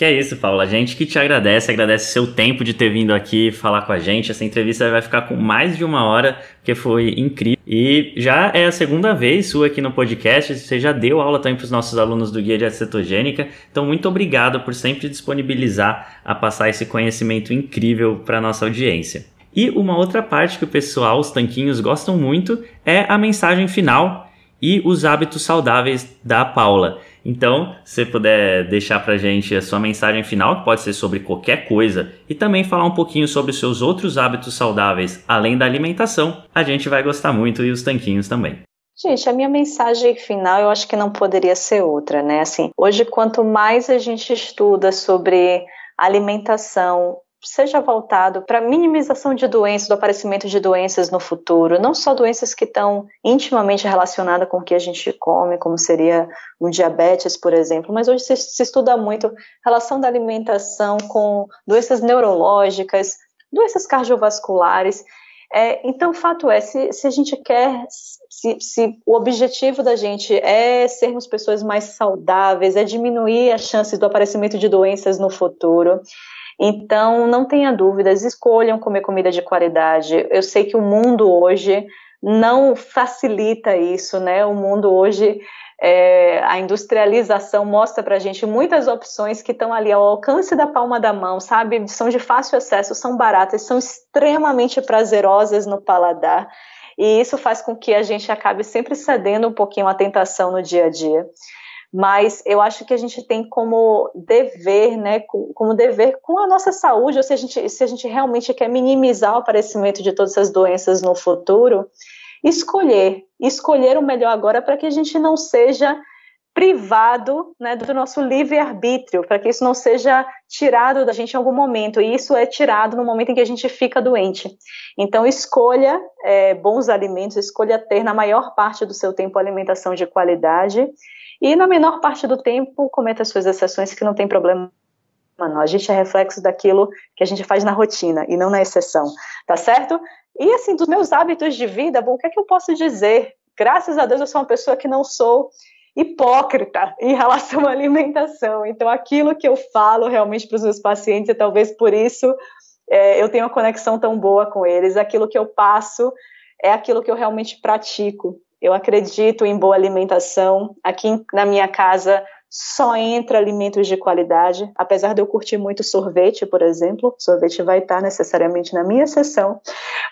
Que é isso, Paula. A gente que te agradece, agradece seu tempo de ter vindo aqui falar com a gente. Essa entrevista vai ficar com mais de uma hora, porque foi incrível. E já é a segunda vez sua aqui no podcast. Você já deu aula também para os nossos alunos do Guia de Cetogênica. Então, muito obrigado por sempre disponibilizar a passar esse conhecimento incrível para a nossa audiência. E uma outra parte que o pessoal, os tanquinhos, gostam muito é a mensagem final e os hábitos saudáveis da Paula. Então, se você puder deixar para gente a sua mensagem final, que pode ser sobre qualquer coisa, e também falar um pouquinho sobre os seus outros hábitos saudáveis, além da alimentação, a gente vai gostar muito e os tanquinhos também. Gente, a minha mensagem final eu acho que não poderia ser outra, né? Assim, hoje quanto mais a gente estuda sobre alimentação, seja voltado para minimização de doenças, do aparecimento de doenças no futuro, não só doenças que estão intimamente relacionadas com o que a gente come, como seria um diabetes, por exemplo, mas hoje se, se estuda muito relação da alimentação com doenças neurológicas, doenças cardiovasculares. É, então, o fato é, se, se a gente quer, se, se, o objetivo da gente é sermos pessoas mais saudáveis, é diminuir as chances do aparecimento de doenças no futuro, então, não tenha dúvidas, escolham comer comida de qualidade. Eu sei que o mundo hoje não facilita isso, né? O mundo hoje, é, a industrialização mostra para a gente muitas opções que estão ali ao alcance da palma da mão, sabe? São de fácil acesso, são baratas, são extremamente prazerosas no paladar. E isso faz com que a gente acabe sempre cedendo um pouquinho à tentação no dia a dia mas eu acho que a gente tem como dever, né, como dever com a nossa saúde, ou se a gente, se a gente realmente quer minimizar o aparecimento de todas essas doenças no futuro, escolher, escolher o melhor agora para que a gente não seja privado né, do nosso livre-arbítrio, para que isso não seja tirado da gente em algum momento, e isso é tirado no momento em que a gente fica doente. Então, escolha é, bons alimentos, escolha ter na maior parte do seu tempo alimentação de qualidade, e na menor parte do tempo, cometa suas exceções que não tem problema não. A gente é reflexo daquilo que a gente faz na rotina e não na exceção, tá certo? E assim, dos meus hábitos de vida, bom, o que é que eu posso dizer? Graças a Deus eu sou uma pessoa que não sou hipócrita em relação à alimentação. Então, aquilo que eu falo realmente para os meus pacientes, e talvez por isso é, eu tenho uma conexão tão boa com eles, aquilo que eu passo é aquilo que eu realmente pratico. Eu acredito em boa alimentação. Aqui na minha casa, só entra alimentos de qualidade. Apesar de eu curtir muito sorvete, por exemplo, sorvete vai estar necessariamente na minha sessão.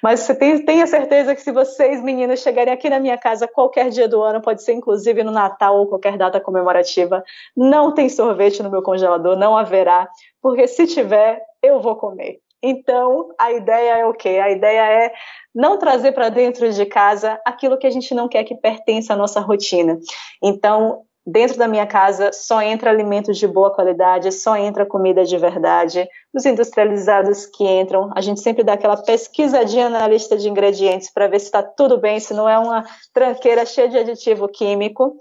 Mas você tem, tenha certeza que se vocês, meninas, chegarem aqui na minha casa qualquer dia do ano, pode ser inclusive no Natal ou qualquer data comemorativa, não tem sorvete no meu congelador, não haverá, porque se tiver, eu vou comer. Então, a ideia é o quê? A ideia é não trazer para dentro de casa aquilo que a gente não quer que pertença à nossa rotina. Então, dentro da minha casa só entra alimentos de boa qualidade, só entra comida de verdade. Os industrializados que entram, a gente sempre dá aquela pesquisadinha na lista de ingredientes para ver se está tudo bem, se não é uma tranqueira cheia de aditivo químico.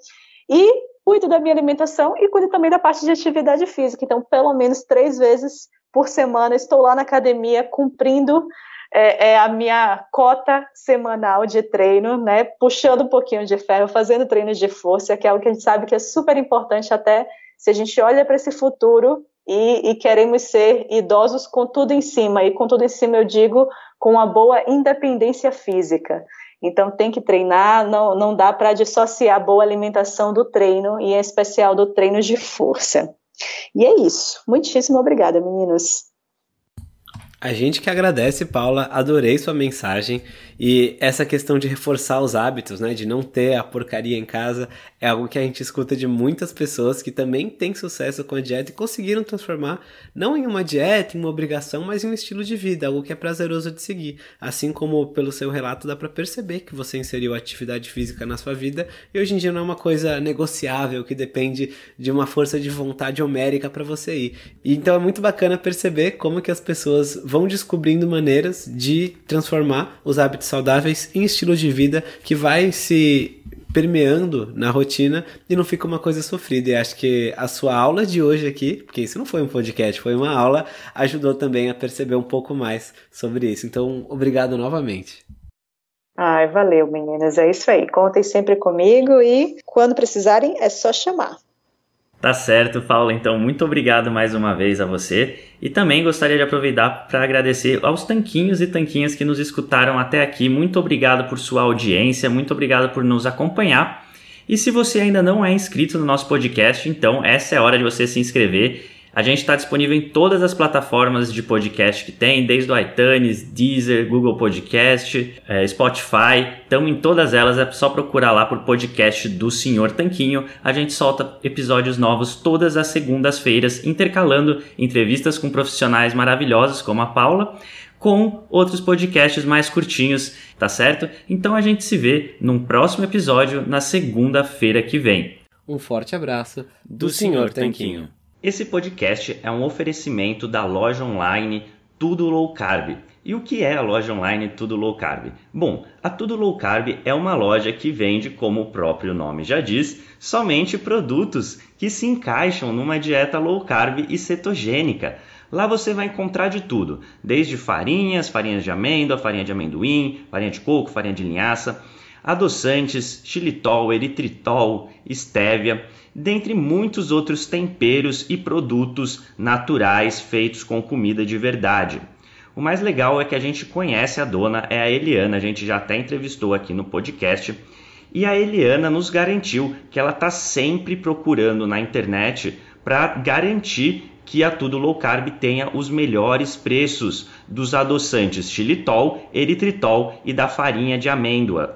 E cuido da minha alimentação e cuido também da parte de atividade física. Então, pelo menos três vezes por semana estou lá na academia cumprindo é, é, a minha cota semanal de treino, né? Puxando um pouquinho de ferro, fazendo treinos de força, que é algo que a gente sabe que é super importante até se a gente olha para esse futuro e, e, queremos ser idosos com tudo em cima. E com tudo em cima eu digo com uma boa independência física. Então tem que treinar, não, não dá para dissociar a boa alimentação do treino, e em especial do treino de força. E é isso. Muitíssimo obrigada, meninos. A gente que agradece, Paula, adorei sua mensagem e essa questão de reforçar os hábitos, né, de não ter a porcaria em casa, é algo que a gente escuta de muitas pessoas que também têm sucesso com a dieta e conseguiram transformar não em uma dieta, em uma obrigação, mas em um estilo de vida, algo que é prazeroso de seguir. Assim como pelo seu relato dá para perceber que você inseriu atividade física na sua vida e hoje em dia não é uma coisa negociável que depende de uma força de vontade homérica para você ir. E então é muito bacana perceber como que as pessoas vão descobrindo maneiras de transformar os hábitos saudáveis em estilo de vida que vai se permeando na rotina e não fica uma coisa sofrida. E acho que a sua aula de hoje aqui, porque isso não foi um podcast, foi uma aula, ajudou também a perceber um pouco mais sobre isso. Então, obrigado novamente. Ai, valeu, meninas. É isso aí. Contem sempre comigo e quando precisarem é só chamar. Tá certo, Paula. Então, muito obrigado mais uma vez a você. E também gostaria de aproveitar para agradecer aos tanquinhos e tanquinhas que nos escutaram até aqui. Muito obrigado por sua audiência, muito obrigado por nos acompanhar. E se você ainda não é inscrito no nosso podcast, então essa é a hora de você se inscrever a gente está disponível em todas as plataformas de podcast que tem, desde o iTunes, Deezer, Google Podcast, é, Spotify. Estamos em todas elas, é só procurar lá por podcast do Senhor Tanquinho. A gente solta episódios novos todas as segundas-feiras, intercalando entrevistas com profissionais maravilhosos como a Paula com outros podcasts mais curtinhos, tá certo? Então a gente se vê num próximo episódio na segunda-feira que vem. Um forte abraço do, do Senhor Tanquinho. Esse podcast é um oferecimento da loja online Tudo Low Carb. E o que é a loja online Tudo Low Carb? Bom, a Tudo Low Carb é uma loja que vende, como o próprio nome já diz, somente produtos que se encaixam numa dieta low carb e cetogênica. Lá você vai encontrar de tudo, desde farinhas, farinhas de amêndoa, farinha de amendoim, farinha de coco, farinha de linhaça, adoçantes, xilitol, eritritol, estévia dentre muitos outros temperos e produtos naturais feitos com comida de verdade. O mais legal é que a gente conhece a dona, é a Eliana, a gente já até entrevistou aqui no podcast. E a Eliana nos garantiu que ela está sempre procurando na internet para garantir que a Tudo Low Carb tenha os melhores preços dos adoçantes xilitol, eritritol e da farinha de amêndoa,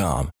com.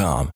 com.